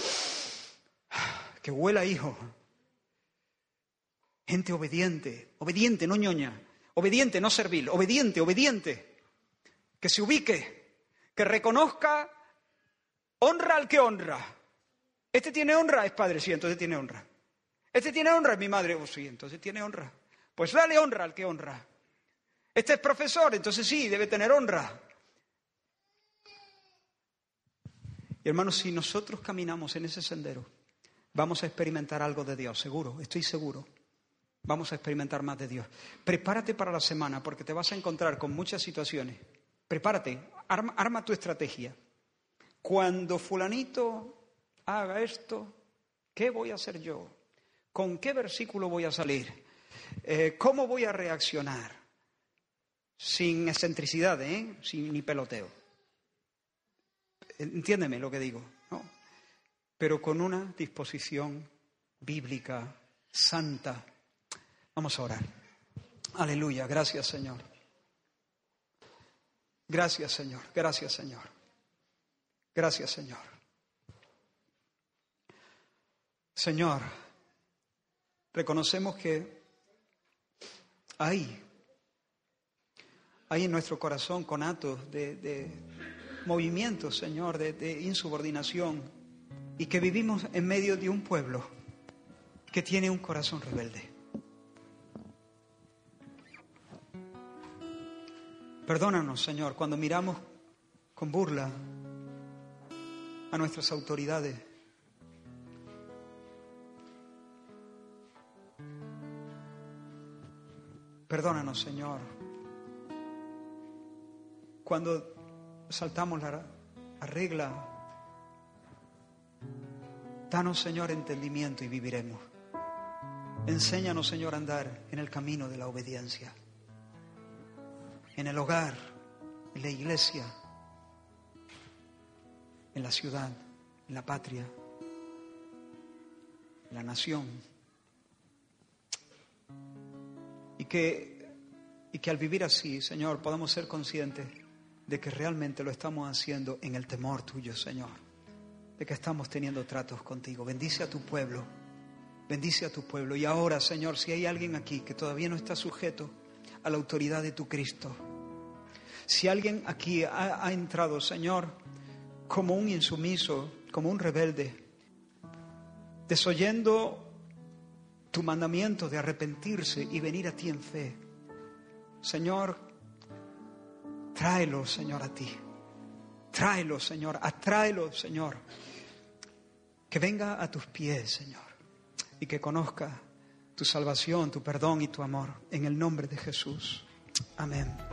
que huela hijo. Gente obediente, obediente, no ñoña, obediente, no servil, obediente, obediente. Que se ubique, que reconozca, honra al que honra. Este tiene honra, es padre, sí, entonces tiene honra. Este tiene honra, es mi madre, oh, sí, entonces tiene honra. Pues dale honra al que honra. Este es profesor, entonces sí, debe tener honra. Y hermanos, si nosotros caminamos en ese sendero, vamos a experimentar algo de Dios, seguro, estoy seguro. Vamos a experimentar más de Dios. Prepárate para la semana porque te vas a encontrar con muchas situaciones. Prepárate, arma, tu estrategia. Cuando fulanito haga esto, ¿qué voy a hacer yo? ¿Con qué versículo voy a salir? Eh, ¿Cómo voy a reaccionar? Sin excentricidad, ¿eh? sin ni peloteo. Entiéndeme lo que digo, ¿no? Pero con una disposición bíblica, santa. Vamos a orar. Aleluya, gracias Señor. Gracias Señor, gracias Señor. Gracias Señor. Señor, reconocemos que hay, en nuestro corazón conatos de, de movimientos, Señor, de, insubordinación y que vivimos en medio de un pueblo que tiene un corazón rebelde. Perdónanos, Señor, cuando miramos con burla a nuestras autoridades. Perdónanos, Señor, cuando saltamos la, regla. Danos, Señor, entendimiento y viviremos. Enséñanos, Señor, a andar en el camino de la obediencia. En el hogar, en la iglesia, en la ciudad, en la patria, en la nación. Que, y que al vivir así, Señor, podamos ser conscientes de que realmente lo estamos haciendo en el temor tuyo, Señor, de que estamos teniendo tratos contigo. Bendice a tu pueblo, bendice a tu pueblo. Y ahora, Señor, si hay alguien aquí que todavía no está sujeto a la autoridad de tu Cristo, si alguien aquí ha, ha entrado, Señor, como un insumiso, como un rebelde, desoyendo tu mandamiento de arrepentirse y venir a ti en fe, Señor, Tráelo, Señor, a ti. Tráelo, Señor. Atráelo, Señor. Que venga a tus pies, Señor. Y que conozca tu salvación, tu perdón y tu amor. En el nombre de Jesús. Amén.